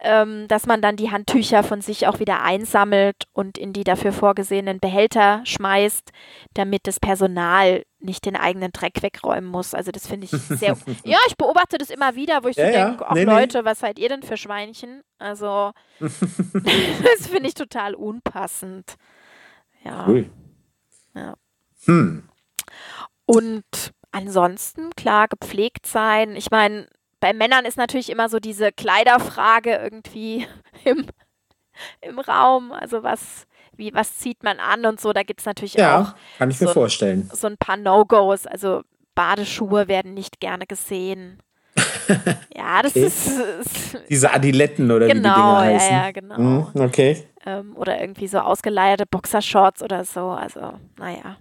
ähm, dass man dann die Handtücher von sich auch wieder einsammelt und in die dafür vorgesehenen Behälter schmeißt, damit das Personal nicht den eigenen Dreck wegräumen muss. Also das finde ich sehr. ja, ich beobachte das immer wieder, wo ich ja, so denke, ach nee, Leute, nee. was seid ihr denn für Schweinchen? Also das finde ich total unpassend. Ja. Cool. Ja. Hm. Und ansonsten, klar, gepflegt sein. Ich meine, bei Männern ist natürlich immer so diese Kleiderfrage irgendwie im, im Raum. Also was, wie, was zieht man an und so. Da gibt es natürlich ja, auch. Kann ich mir so vorstellen. Ein, so ein paar No-Gos. Also Badeschuhe werden nicht gerne gesehen. ja, das okay. ist, ist, Diese Adiletten oder genau, wie die Dinger heißen. Ja, ja, genau. Mhm, okay. Ähm, oder irgendwie so ausgeleierte Boxershorts oder so. Also, naja.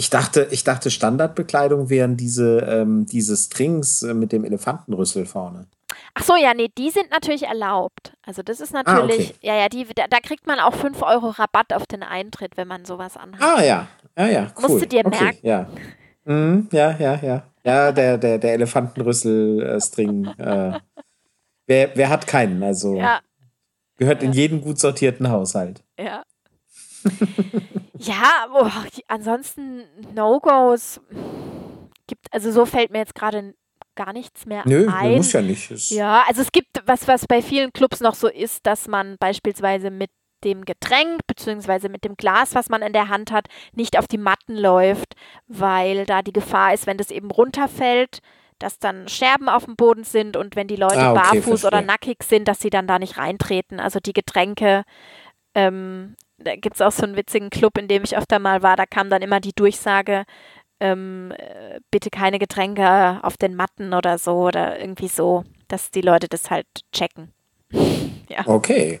Ich dachte, ich dachte, Standardbekleidung wären diese, ähm, diese Strings äh, mit dem Elefantenrüssel vorne. Ach so, ja, nee, die sind natürlich erlaubt. Also das ist natürlich, ah, okay. ja, ja, die, da, da, kriegt man auch 5 Euro Rabatt auf den Eintritt, wenn man sowas anhat. Ah ja, ja, ja, cool. Musst du dir okay, merken. Ja. Mhm, ja, ja, ja. Ja, der, der, der Elefantenrüssel-String. Äh, wer, wer hat keinen? Also ja. gehört ja. in jeden gut sortierten Haushalt. Ja. ja, oh, ansonsten No-Gos gibt, also so fällt mir jetzt gerade gar nichts mehr Nö, ein. Nö, muss ja nicht. Es ja, also es gibt was, was bei vielen Clubs noch so ist, dass man beispielsweise mit dem Getränk bzw. mit dem Glas, was man in der Hand hat, nicht auf die Matten läuft, weil da die Gefahr ist, wenn das eben runterfällt, dass dann Scherben auf dem Boden sind und wenn die Leute ah, okay, barfuß verstehe. oder nackig sind, dass sie dann da nicht reintreten. Also die Getränke ähm, da gibt es auch so einen witzigen Club, in dem ich öfter mal war, da kam dann immer die Durchsage, ähm, äh, bitte keine Getränke auf den Matten oder so oder irgendwie so, dass die Leute das halt checken. ja. Okay.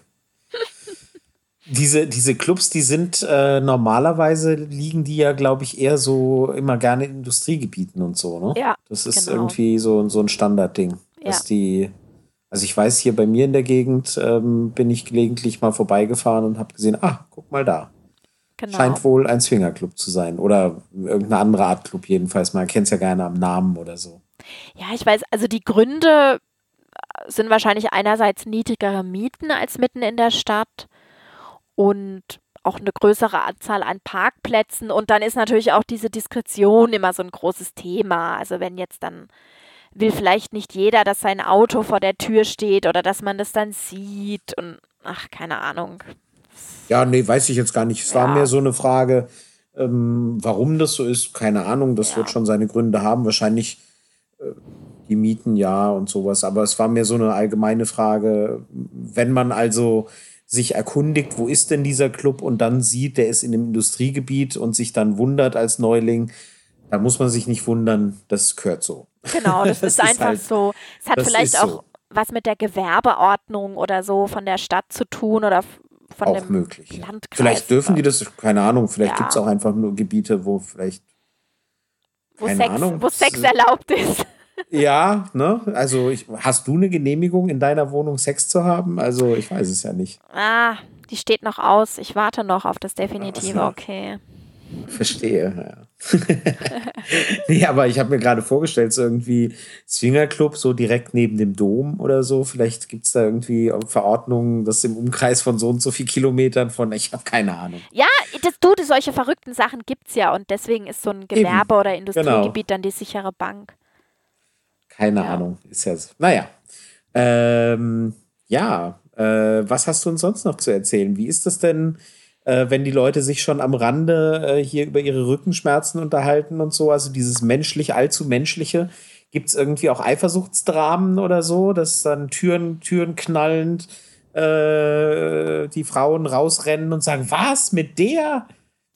diese, diese Clubs, die sind äh, normalerweise liegen die ja, glaube ich, eher so immer gerne in Industriegebieten und so, ne? Ja. Das ist genau. irgendwie so, so ein Standardding, ja. dass die also ich weiß, hier bei mir in der Gegend ähm, bin ich gelegentlich mal vorbeigefahren und habe gesehen, ah, guck mal da. Genau. Scheint wohl ein Swingerclub zu sein oder irgendeine andere Art Club jedenfalls. Man kennt es ja gerne am Namen oder so. Ja, ich weiß, also die Gründe sind wahrscheinlich einerseits niedrigere Mieten als mitten in der Stadt und auch eine größere Anzahl an Parkplätzen und dann ist natürlich auch diese Diskretion immer so ein großes Thema. Also wenn jetzt dann will vielleicht nicht jeder, dass sein Auto vor der Tür steht oder dass man das dann sieht und ach, keine Ahnung. Ja, nee, weiß ich jetzt gar nicht. Es ja. war mir so eine Frage, ähm, warum das so ist, keine Ahnung. Das ja. wird schon seine Gründe haben. Wahrscheinlich äh, die Mieten ja und sowas. Aber es war mir so eine allgemeine Frage, wenn man also sich erkundigt, wo ist denn dieser Club und dann sieht, der ist in einem Industriegebiet und sich dann wundert als Neuling, da muss man sich nicht wundern, das gehört so. Genau, das, das ist einfach halt, so. Es hat vielleicht auch so. was mit der Gewerbeordnung oder so von der Stadt zu tun oder von auch dem möglich. Landkreis. Vielleicht dürfen die das, keine Ahnung, vielleicht Ja. gibt es auch einfach nur Gebiete, wo vielleicht, wo keine Sex, Ahnung. wo Sex erlaubt ist. ja, ne? Also ich, hast du eine Genehmigung in deiner Wohnung Sex zu haben? Also ich weiß es ja nicht. Ah, die steht noch aus. Ich warte noch auf das Definitive. Okay. Verstehe, ja. nee, aber ich habe mir gerade vorgestellt, so irgendwie Swingerclub so direkt neben dem Dom oder so. Vielleicht gibt es da irgendwie Verordnungen, dass im Umkreis von so und so viel Kilometern von, ich habe keine Ahnung. Ja, das, du, das- solche verrückten Sachen gibt's ja und deswegen ist so ein Gewerbe- oder Industriegebiet dann die sichere Bank. Keine Ja. Ahnung. Ist ja so. Naja. Ähm, ja, äh, was hast du uns sonst noch zu erzählen? Wie ist das denn, äh, wenn die Leute sich schon am Rande äh, hier über ihre Rückenschmerzen unterhalten und so? Also dieses menschlich, allzu menschliche. Gibt es irgendwie auch Eifersuchtsdramen oder so, dass dann Türen, Türen knallend äh, die Frauen rausrennen und sagen, was mit der?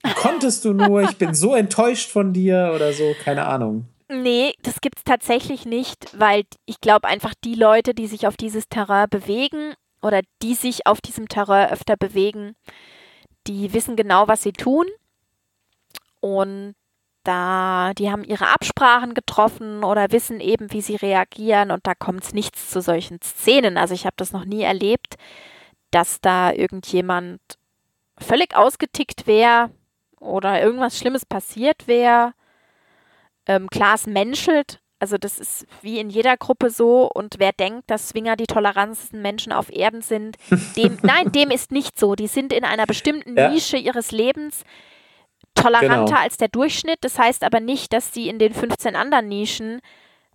Wie konntest du nur? Ich bin so enttäuscht von dir oder so, keine Ahnung. Nee, das gibt's tatsächlich nicht, weil ich glaube einfach die Leute, die sich auf dieses Terrain bewegen oder die sich auf diesem Terrain öfter bewegen, die wissen genau, was sie tun. Und da, die haben ihre Absprachen getroffen oder wissen eben, wie sie reagieren und da kommt es nichts zu solchen Szenen. Also ich habe das noch nie erlebt, dass da irgendjemand völlig ausgetickt wäre oder irgendwas Schlimmes passiert wäre. Ähm, klar, menschelt. Also das ist wie in jeder Gruppe so. Und wer denkt, dass Swinger die tolerantsten Menschen auf Erden sind, dem, nein, dem ist nicht so. Die sind in einer bestimmten Ja. Nische ihres Lebens toleranter Genau. als der Durchschnitt. Das heißt aber nicht, dass sie in den 15 anderen Nischen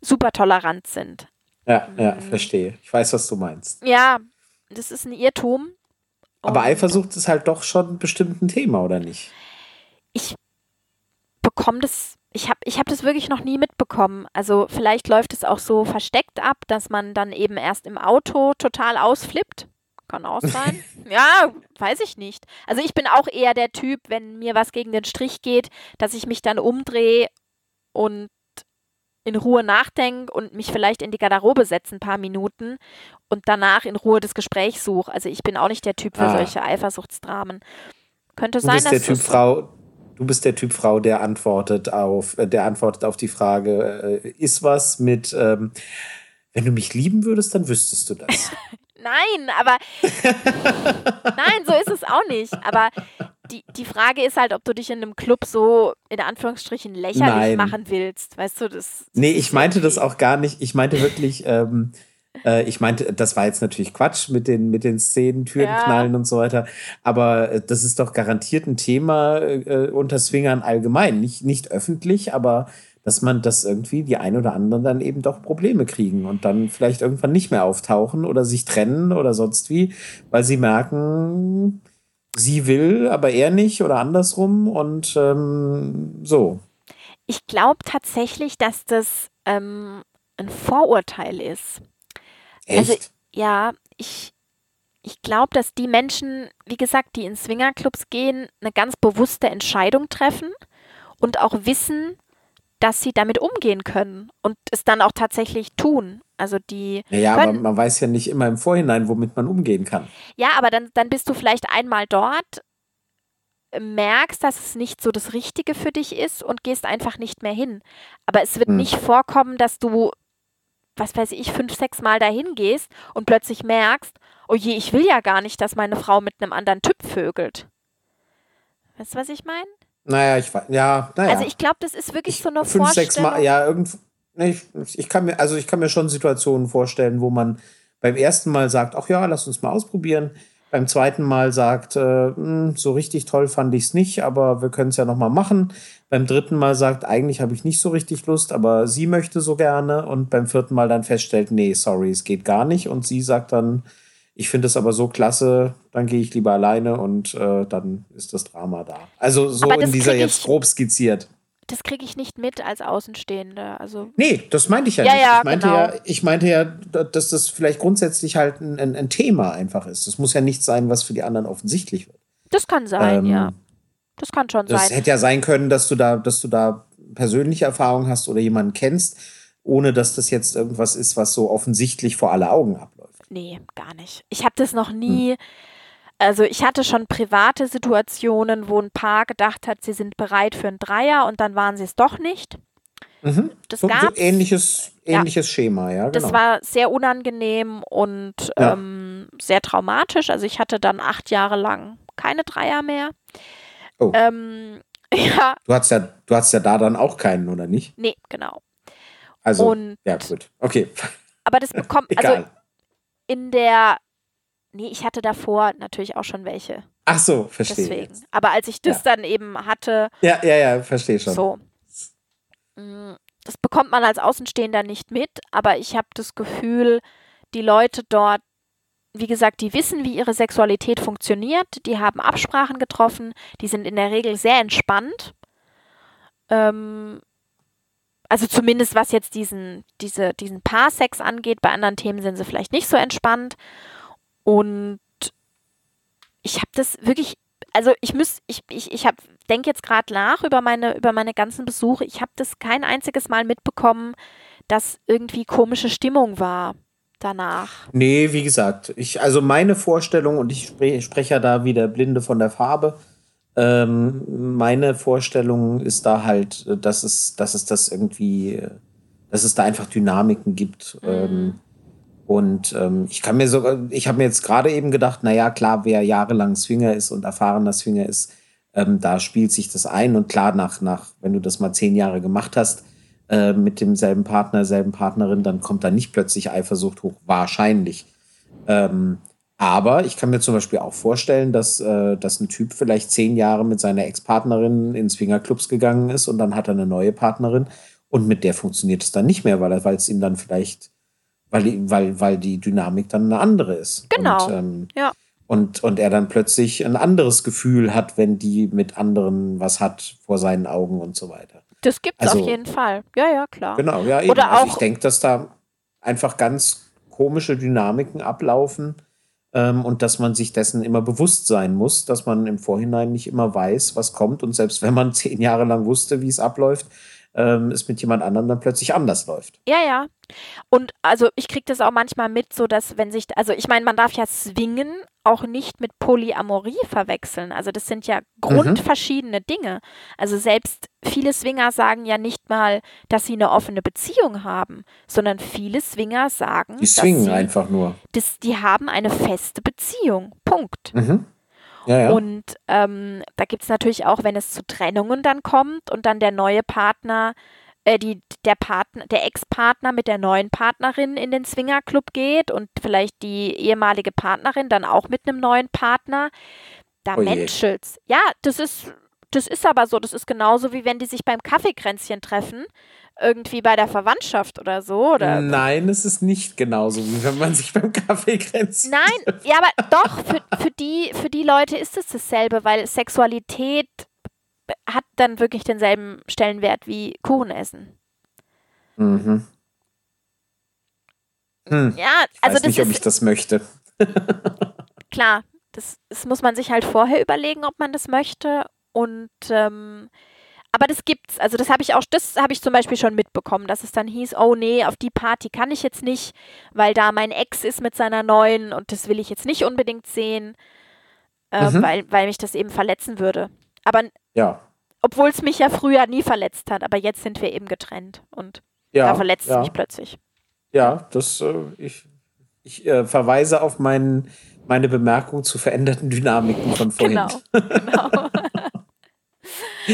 super tolerant sind. Ja, ja, Mhm. verstehe. Ich weiß, was du meinst. Ja, das ist ein Irrtum. Aber Eifersucht ist halt doch schon bestimmt ein Thema, oder nicht? ich bekomme das, ich habe ich hab das wirklich noch nie mitbekommen. Also vielleicht läuft es auch so versteckt ab, dass man dann eben erst im Auto total ausflippt. Kann auch sein. ja, weiß ich nicht. Also ich bin auch eher der Typ, wenn mir was gegen den Strich geht, dass ich mich dann umdrehe und in Ruhe nachdenke und mich vielleicht in die Garderobe setze ein paar Minuten und danach in Ruhe das Gespräch suche. Also ich bin auch nicht der Typ für Ah. solche Eifersuchtsdramen. Könnte Du sein, bist dass der Typ das- Frau, du bist der Typ Frau, der antwortet auf, äh, der antwortet auf die Frage, äh, ist was mit, ähm, wenn du mich lieben würdest, dann wüsstest du das. Nein, aber nein, so ist es auch nicht. Aber die, die Frage ist halt, ob du dich in einem Club so in Anführungsstrichen lächerlich Nein. machen willst. Weißt du, das. nee, ich meinte das auch gar nicht. Ich meinte wirklich, ähm, äh, ich meinte, das war jetzt natürlich Quatsch mit den, mit den Szenen, Türen Ja. knallen und so weiter. Aber äh, das ist doch garantiert ein Thema äh, unter Swingern allgemein. Nicht, nicht öffentlich, aber dass man das irgendwie die ein oder anderen dann eben doch Probleme kriegen und dann vielleicht irgendwann nicht mehr auftauchen oder sich trennen oder sonst wie, weil sie merken, sie will, aber er nicht oder andersrum und ähm, so. Ich glaube tatsächlich, dass das ähm, ein Vorurteil ist. Echt? Also, Ja, ich, ich glaube, dass die Menschen, wie gesagt, die in Swingerclubs gehen, eine ganz bewusste Entscheidung treffen und auch wissen, dass sie damit umgehen können und es dann auch tatsächlich tun. Also die Naja, aber können, man weiß ja nicht immer im Vorhinein, womit man umgehen kann. ja, aber dann, dann bist du vielleicht einmal dort, merkst, dass es nicht so das Richtige für dich ist und gehst einfach nicht mehr hin. Aber es wird Hm. nicht vorkommen, dass du, was weiß ich, fünf, sechs Mal dahin gehst und plötzlich merkst, oh je, ich will ja gar nicht, dass meine Frau mit einem anderen Typ vögelt. Weißt du, was ich meine? Naja, ich weiß, ja, naja. Also ich glaube, das ist wirklich so eine fünf, sechs Mal, Vorstellung. ja, irgend, nee, ich, ich kann mir, also ich kann mir schon Situationen vorstellen, wo man beim ersten Mal sagt, ach ja, lass uns mal ausprobieren. Beim zweiten Mal sagt, äh, "Hm, so richtig toll fand ich es nicht, aber wir können es ja noch mal machen. Beim dritten Mal sagt, eigentlich habe ich nicht so richtig Lust, aber sie möchte so gerne. Und beim vierten Mal dann feststellt, nee, sorry, es geht gar nicht. Und sie sagt dann, ich finde es aber so klasse, dann gehe ich lieber alleine und äh, dann ist das Drama da. Also so in dieser jetzt grob skizziert. Das kriege ich nicht mit als Außenstehende. Also Nee, das meinte ich ja, Ja, nicht. ja, ich, meinte genau. ja, ich meinte ja, dass das vielleicht grundsätzlich halt ein, ein, ein Thema einfach ist. Das muss ja nicht sein, was für die anderen offensichtlich wird. das kann sein, Ähm, ja. Das kann schon Das sein. hätte ja sein können, dass du da, dass du da persönliche Erfahrung hast oder jemanden kennst, ohne dass das jetzt irgendwas ist, was so offensichtlich vor alle Augen abläuft. Nee, gar nicht. Ich habe das noch nie also ich hatte schon private Situationen, wo ein Paar gedacht hat, sie sind bereit für einen Dreier und dann waren sie es doch nicht. Mhm. Das so, so gab's. ähnliches, ähnliches Schema, ja. Genau. Das war sehr unangenehm und Ja. ähm, sehr traumatisch. Also ich hatte dann acht Jahre lang keine Dreier mehr. Oh. Ähm, ja, du hast ja, du hast ja da dann auch keinen, oder nicht? nee, genau. Also, Und ja, gut. Okay, aber das bekommt, also in der, nee, ich hatte davor natürlich auch schon welche. Ach so, verstehe. Deswegen. jetzt. Aber als ich das Ja. dann eben hatte, Ja, ja, ja, verstehe schon. so. Mm, Das bekommt man als Außenstehender nicht mit, aber ich habe das Gefühl, die Leute dort, wie gesagt, die wissen, wie ihre Sexualität funktioniert, die haben Absprachen getroffen, die sind in der Regel sehr entspannt. Ähm, also zumindest was jetzt diesen, diese, diesen Paarsex angeht, bei anderen Themen sind sie vielleicht nicht so entspannt. Und ich habe das wirklich, also ich muss, ich, ich, ich denke jetzt gerade nach über meine, über meine ganzen Besuche. Ich habe das kein einziges Mal mitbekommen, dass irgendwie komische Stimmung war danach. Nee, wie gesagt, ich, also meine Vorstellung, und ich spre spreche ja da wie der Blinde von der Farbe, ähm, meine Vorstellung ist da halt, dass es, dass es das irgendwie, äh, dass es da einfach Dynamiken gibt. Ähm, und ähm, ich kann mir sogar, ich habe mir jetzt gerade eben gedacht, naja, klar, wer jahrelang Swinger ist und erfahrener Swinger ist, ähm, da spielt sich das ein. Und klar, nach, nach, wenn du das mal zehn Jahre gemacht hast, äh, mit demselben Partner, selben Partnerin, dann kommt da nicht plötzlich Eifersucht hoch. Wahrscheinlich. Ähm, aber ich kann mir zum Beispiel auch vorstellen, dass, äh, dass ein Typ vielleicht zehn Jahre mit seiner Ex-Partnerin in Swingerclubs gegangen ist und dann hat er eine neue Partnerin und mit der funktioniert es dann nicht mehr, weil weil es ihm dann vielleicht, weil, die- weil, weil die Dynamik dann eine andere ist. Genau. Und, ähm, Ja. und, und er dann plötzlich ein anderes Gefühl hat, wenn die mit anderen was hat vor seinen Augen und so weiter. Das gibt's Also- auf jeden Fall. Ja, ja, klar. Genau, ja, eben. Oder also auch- ich denke, dass da einfach ganz komische Dynamiken ablaufen ähm, und dass man sich dessen immer bewusst sein muss, dass man im Vorhinein nicht immer weiß, was kommt und selbst wenn man zehn Jahre lang wusste, wie es abläuft, ähm, es mit jemand anderem dann plötzlich anders läuft. Ja, ja. Und also ich kriege das auch manchmal mit, so dass wenn sich, also ich meine, man darf ja Swingen auch nicht mit Polyamorie verwechseln. Also das sind ja grundverschiedene Dinge. Also selbst viele Swinger sagen ja nicht mal, dass sie eine offene Beziehung haben, sondern viele Swinger sagen, Die swingen sie, einfach nur. Das, die haben eine feste Beziehung. Punkt. Mhm. Ja, ja. Und ähm, da gibt es natürlich auch, wenn es zu Trennungen dann kommt und dann der neue Partner, äh, die, der Partner, der Ex-Partner mit der neuen Partnerin in den Swingerclub geht und vielleicht die ehemalige Partnerin dann auch mit einem neuen Partner, da Oh menschelt's. Ja, das ist, das ist aber so. Das ist genauso wie wenn die sich beim Kaffeekränzchen treffen, irgendwie bei der Verwandtschaft oder so. Oder Nein, es ist nicht genauso, wie wenn man sich beim Kaffee grenzt. Nein, ja, aber doch, für, für, die, für die Leute ist es dasselbe, weil Sexualität hat dann wirklich denselben Stellenwert wie Kuchen essen. Mhm. Hm. Ja, Ich also weiß das nicht, ob ich das möchte. klar, das, das muss man sich halt vorher überlegen, ob man das möchte. Und ähm, aber das gibt's. Also das habe ich auch, das habe ich zum Beispiel schon mitbekommen, dass es dann hieß, oh nee, auf die Party kann ich jetzt nicht, weil da mein Ex ist mit seiner neuen und das will ich jetzt nicht unbedingt sehen, äh, Mhm. weil, weil mich das eben verletzen würde. Aber Ja. obwohl es mich ja früher nie verletzt hat, aber jetzt sind wir eben getrennt und Ja, da verletzt es ja. mich plötzlich. Ja, das, äh, ich, ich äh, verweise auf mein, meine Bemerkung zu veränderten Dynamiken von vorhin. Genau, genau.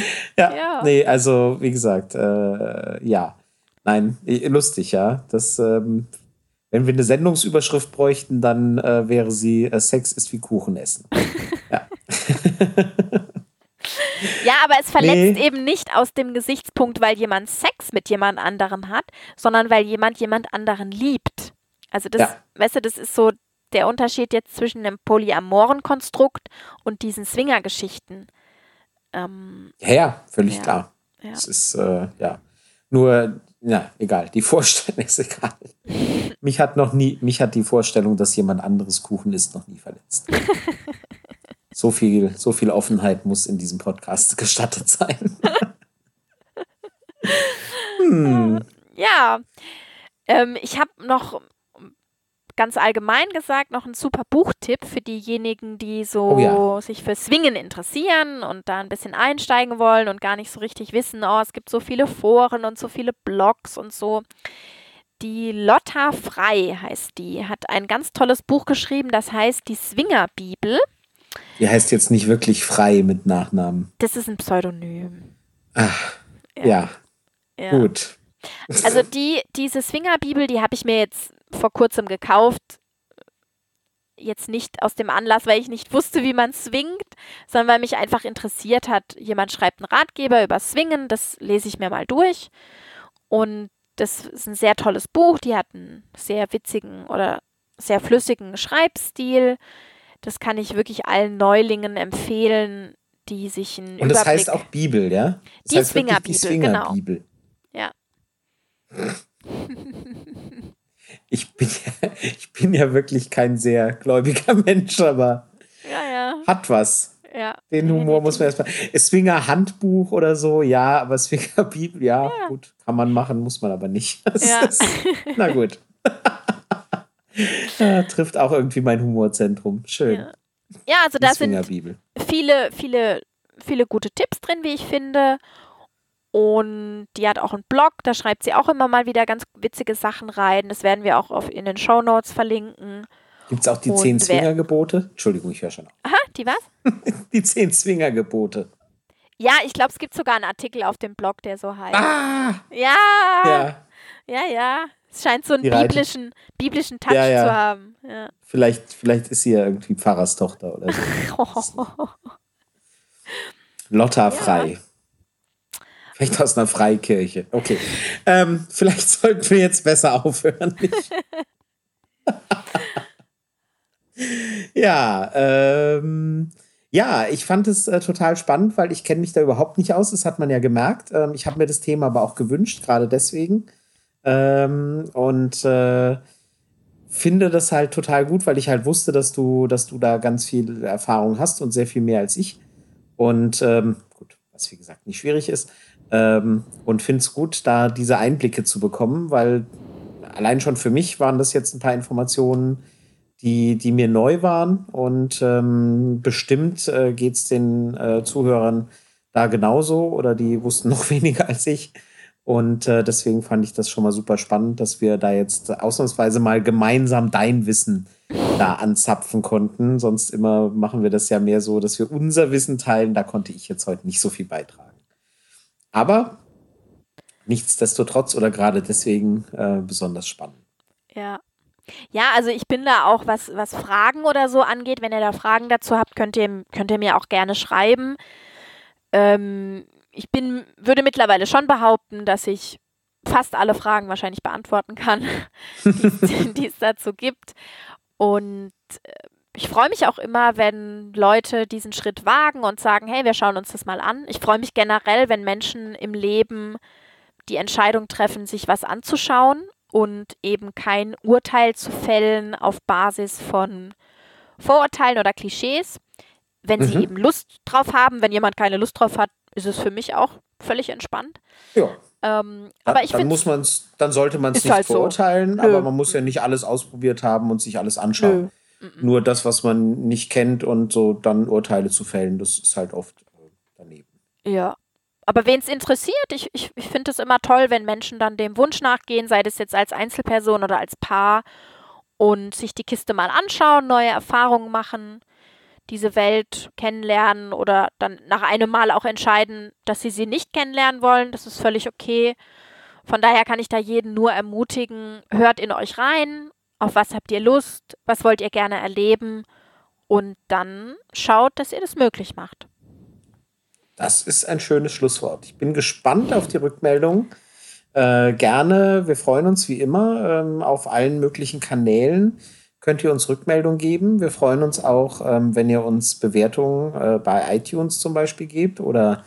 Ja, Ja. nee, also wie gesagt, äh, ja. Nein, lustig, ja. Das, ähm, wenn wir eine Sendungsüberschrift bräuchten, dann äh, wäre sie äh, Sex ist wie Kuchen essen. ja. Ja, aber es verletzt Nee. eben nicht aus dem Gesichtspunkt, weil jemand Sex mit jemand anderem hat, sondern weil jemand jemand anderen liebt. Also das, Ja. weißt du, das ist so der Unterschied jetzt zwischen dem polyamoren Konstrukt und diesen Swinger-Geschichten. Ähm, ja, ja, völlig Ja. klar. Ja. Es ist, äh, ja. Nur, ja, egal. Die Vorstellung ist egal. mich hat noch nie, mich hat die Vorstellung, dass jemand anderes Kuchen isst, noch nie verletzt. so viel, so viel Offenheit muss in diesem Podcast gestattet sein. hm. ja, ähm, ich habe noch ganz allgemein gesagt noch ein super Buchtipp für diejenigen, die so Oh ja. sich für Swingen interessieren und da ein bisschen einsteigen wollen und gar nicht so richtig wissen, oh, es gibt so viele Foren und so viele Blogs und so. Die Lotta Frei heißt die, hat ein ganz tolles Buch geschrieben, das heißt die Swinger-Bibel. Die heißt jetzt nicht wirklich frei mit Nachnamen. Das ist ein Pseudonym. Ach, ja, Ja. gut. Also die, diese Swinger-Bibel, die habe ich mir jetzt vor kurzem gekauft. Jetzt nicht aus dem Anlass, weil ich nicht wusste, wie man swingt, sondern weil mich einfach interessiert hat. Jemand schreibt einen Ratgeber über Swingen, das lese ich mir mal durch. Und das ist ein sehr tolles Buch. Die hat einen sehr witzigen oder sehr flüssigen Schreibstil. Das kann ich wirklich allen Neulingen empfehlen, die sich einen Und das Überblick heißt auch Bibel, ja? Das Die Swingerbibel, genau. Swingerbibel. Ja. Ich bin, ja, ich bin ja wirklich kein sehr gläubiger Mensch, aber Ja, ja, hat was. ja. Den Humor muss man erstmal. Swinger Handbuch oder so, ja, aber Swinger Bibel, ja, gut, kann man machen, muss man aber nicht. Ja. ist, na gut. ja, trifft auch irgendwie mein Humorzentrum. Schön. Ja. Ja, also da sind viele, viele, viele gute Tipps drin, wie ich finde. Und die hat auch einen Blog, da schreibt sie auch immer mal wieder ganz witzige Sachen rein. Das werden wir auch auf, in den Show Notes verlinken. Gibt es auch die Und zehn Swingergebote? Entschuldigung, ich höre schon auf. Aha, die was? Die zehn Swingergebote. Ja, ich glaube, es gibt sogar einen Artikel auf dem Blog, der so heißt. Ah! Ja, Ja, ja, ja. Es scheint so einen biblischen, biblischen Touch Ja, ja. zu haben. Ja. vielleicht, vielleicht ist sie ja irgendwie Pfarrerstochter oder so. Lotta Frei. Vielleicht aus einer Freikirche. Okay. Ähm, vielleicht sollten wir jetzt besser aufhören. ja, ähm, ja, ich fand es äh, total spannend, weil ich kenne mich da überhaupt nicht aus. Das hat man ja gemerkt. Ähm, ich habe mir das Thema aber auch gewünscht, gerade deswegen. Ähm, und äh, finde das halt total gut, weil ich halt wusste, dass du, dass du da ganz viel Erfahrung hast und sehr viel mehr als ich. Und ähm, gut, was wie gesagt nicht schwierig ist. Ähm, und finde es gut, da diese Einblicke zu bekommen, weil allein schon für mich waren das jetzt ein paar Informationen, die, die mir neu waren. Und ähm, bestimmt äh, geht es den äh, Zuhörern da genauso oder die wussten noch weniger als ich. Und äh, deswegen fand ich das schon mal super spannend, dass wir da jetzt ausnahmsweise mal gemeinsam dein Wissen da anzapfen konnten. Sonst immer machen wir das ja mehr so, dass wir unser Wissen teilen. Da konnte ich jetzt heute nicht so viel beitragen. Aber nichtsdestotrotz oder gerade deswegen äh, besonders spannend. Ja. Ja, also ich bin da auch, was, was Fragen oder so angeht, wenn ihr da Fragen dazu habt, könnt ihr, könnt ihr mir auch gerne schreiben. Ähm, ich bin, würde mittlerweile schon behaupten, dass ich fast alle Fragen wahrscheinlich beantworten kann, die es- dazu gibt. Und äh, ich freue mich auch immer, wenn Leute diesen Schritt wagen und sagen, hey, wir schauen uns das mal an. Ich freue mich generell, wenn Menschen im Leben die Entscheidung treffen, sich was anzuschauen und eben kein Urteil zu fällen auf Basis von Vorurteilen oder Klischees. Wenn sie Mhm. eben Lust drauf haben, wenn jemand keine Lust drauf hat, ist es für mich auch völlig entspannt. Ja, Ähm, aber ich dann muss man's, dann sollte man es nicht halt so. verurteilen, Nö. aber man muss ja nicht alles ausprobiert haben und sich alles anschauen. Nur das, was man nicht kennt und so dann Urteile zu fällen, das ist halt oft äh, daneben. Ja. Aber wen es interessiert, ich, ich, ich finde es immer toll, wenn Menschen dann dem Wunsch nachgehen, sei das jetzt als Einzelperson oder als Paar und sich die Kiste mal anschauen, neue Erfahrungen machen, diese Welt kennenlernen oder dann nach einem Mal auch entscheiden, dass sie sie nicht kennenlernen wollen. Das ist völlig okay. Von daher kann ich da jeden nur ermutigen, hört in euch rein, auf was habt ihr Lust, was wollt ihr gerne erleben und dann schaut, dass ihr das möglich macht. Das ist ein schönes Schlusswort. Ich bin gespannt auf die Rückmeldung. Äh, gerne, wir freuen uns wie immer ähm, auf allen möglichen Kanälen. Könnt ihr uns Rückmeldung geben? Wir freuen uns auch, ähm, wenn ihr uns Bewertungen äh, bei iTunes zum Beispiel gebt oder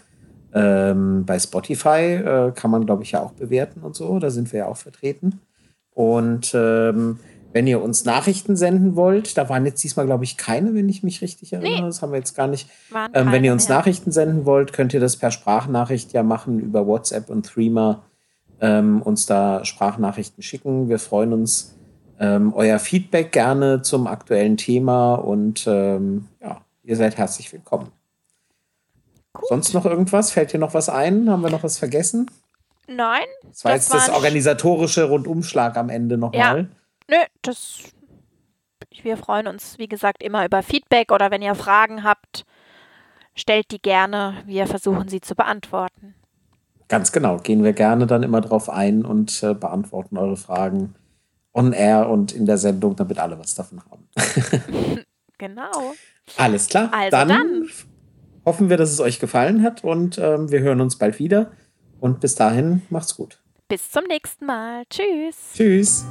ähm, bei Spotify äh, kann man, glaube ich, ja auch bewerten und so. Da sind wir ja auch vertreten. Und ähm, wenn ihr uns Nachrichten senden wollt, da waren jetzt diesmal, glaube ich, keine, wenn ich mich richtig erinnere. Das haben wir jetzt gar nicht. Ähm, wenn ihr uns mehr. Nachrichten senden wollt, könnt ihr das per Sprachnachricht ja machen über WhatsApp und Threema. Ähm, uns da Sprachnachrichten schicken. Wir freuen uns ähm, euer Feedback gerne zum aktuellen Thema und ähm, ja, ihr seid herzlich willkommen. Gut. Sonst noch irgendwas? Fällt dir noch was ein? Haben wir noch was vergessen? Nein. Das war das jetzt das organisatorische Rundumschlag am Ende nochmal. Ja. Nö, das. Wir freuen uns, wie gesagt, immer über Feedback oder wenn ihr Fragen habt, stellt die gerne. Wir versuchen sie zu beantworten. Ganz genau. Gehen wir gerne dann immer drauf ein und äh, beantworten eure Fragen on air und in der Sendung, damit alle was davon haben. genau. Alles klar. Also dann, dann, hoffen wir, dass es euch gefallen hat und ähm, wir hören uns bald wieder. Und bis dahin, macht's gut. Bis zum nächsten Mal. Tschüss. Tschüss.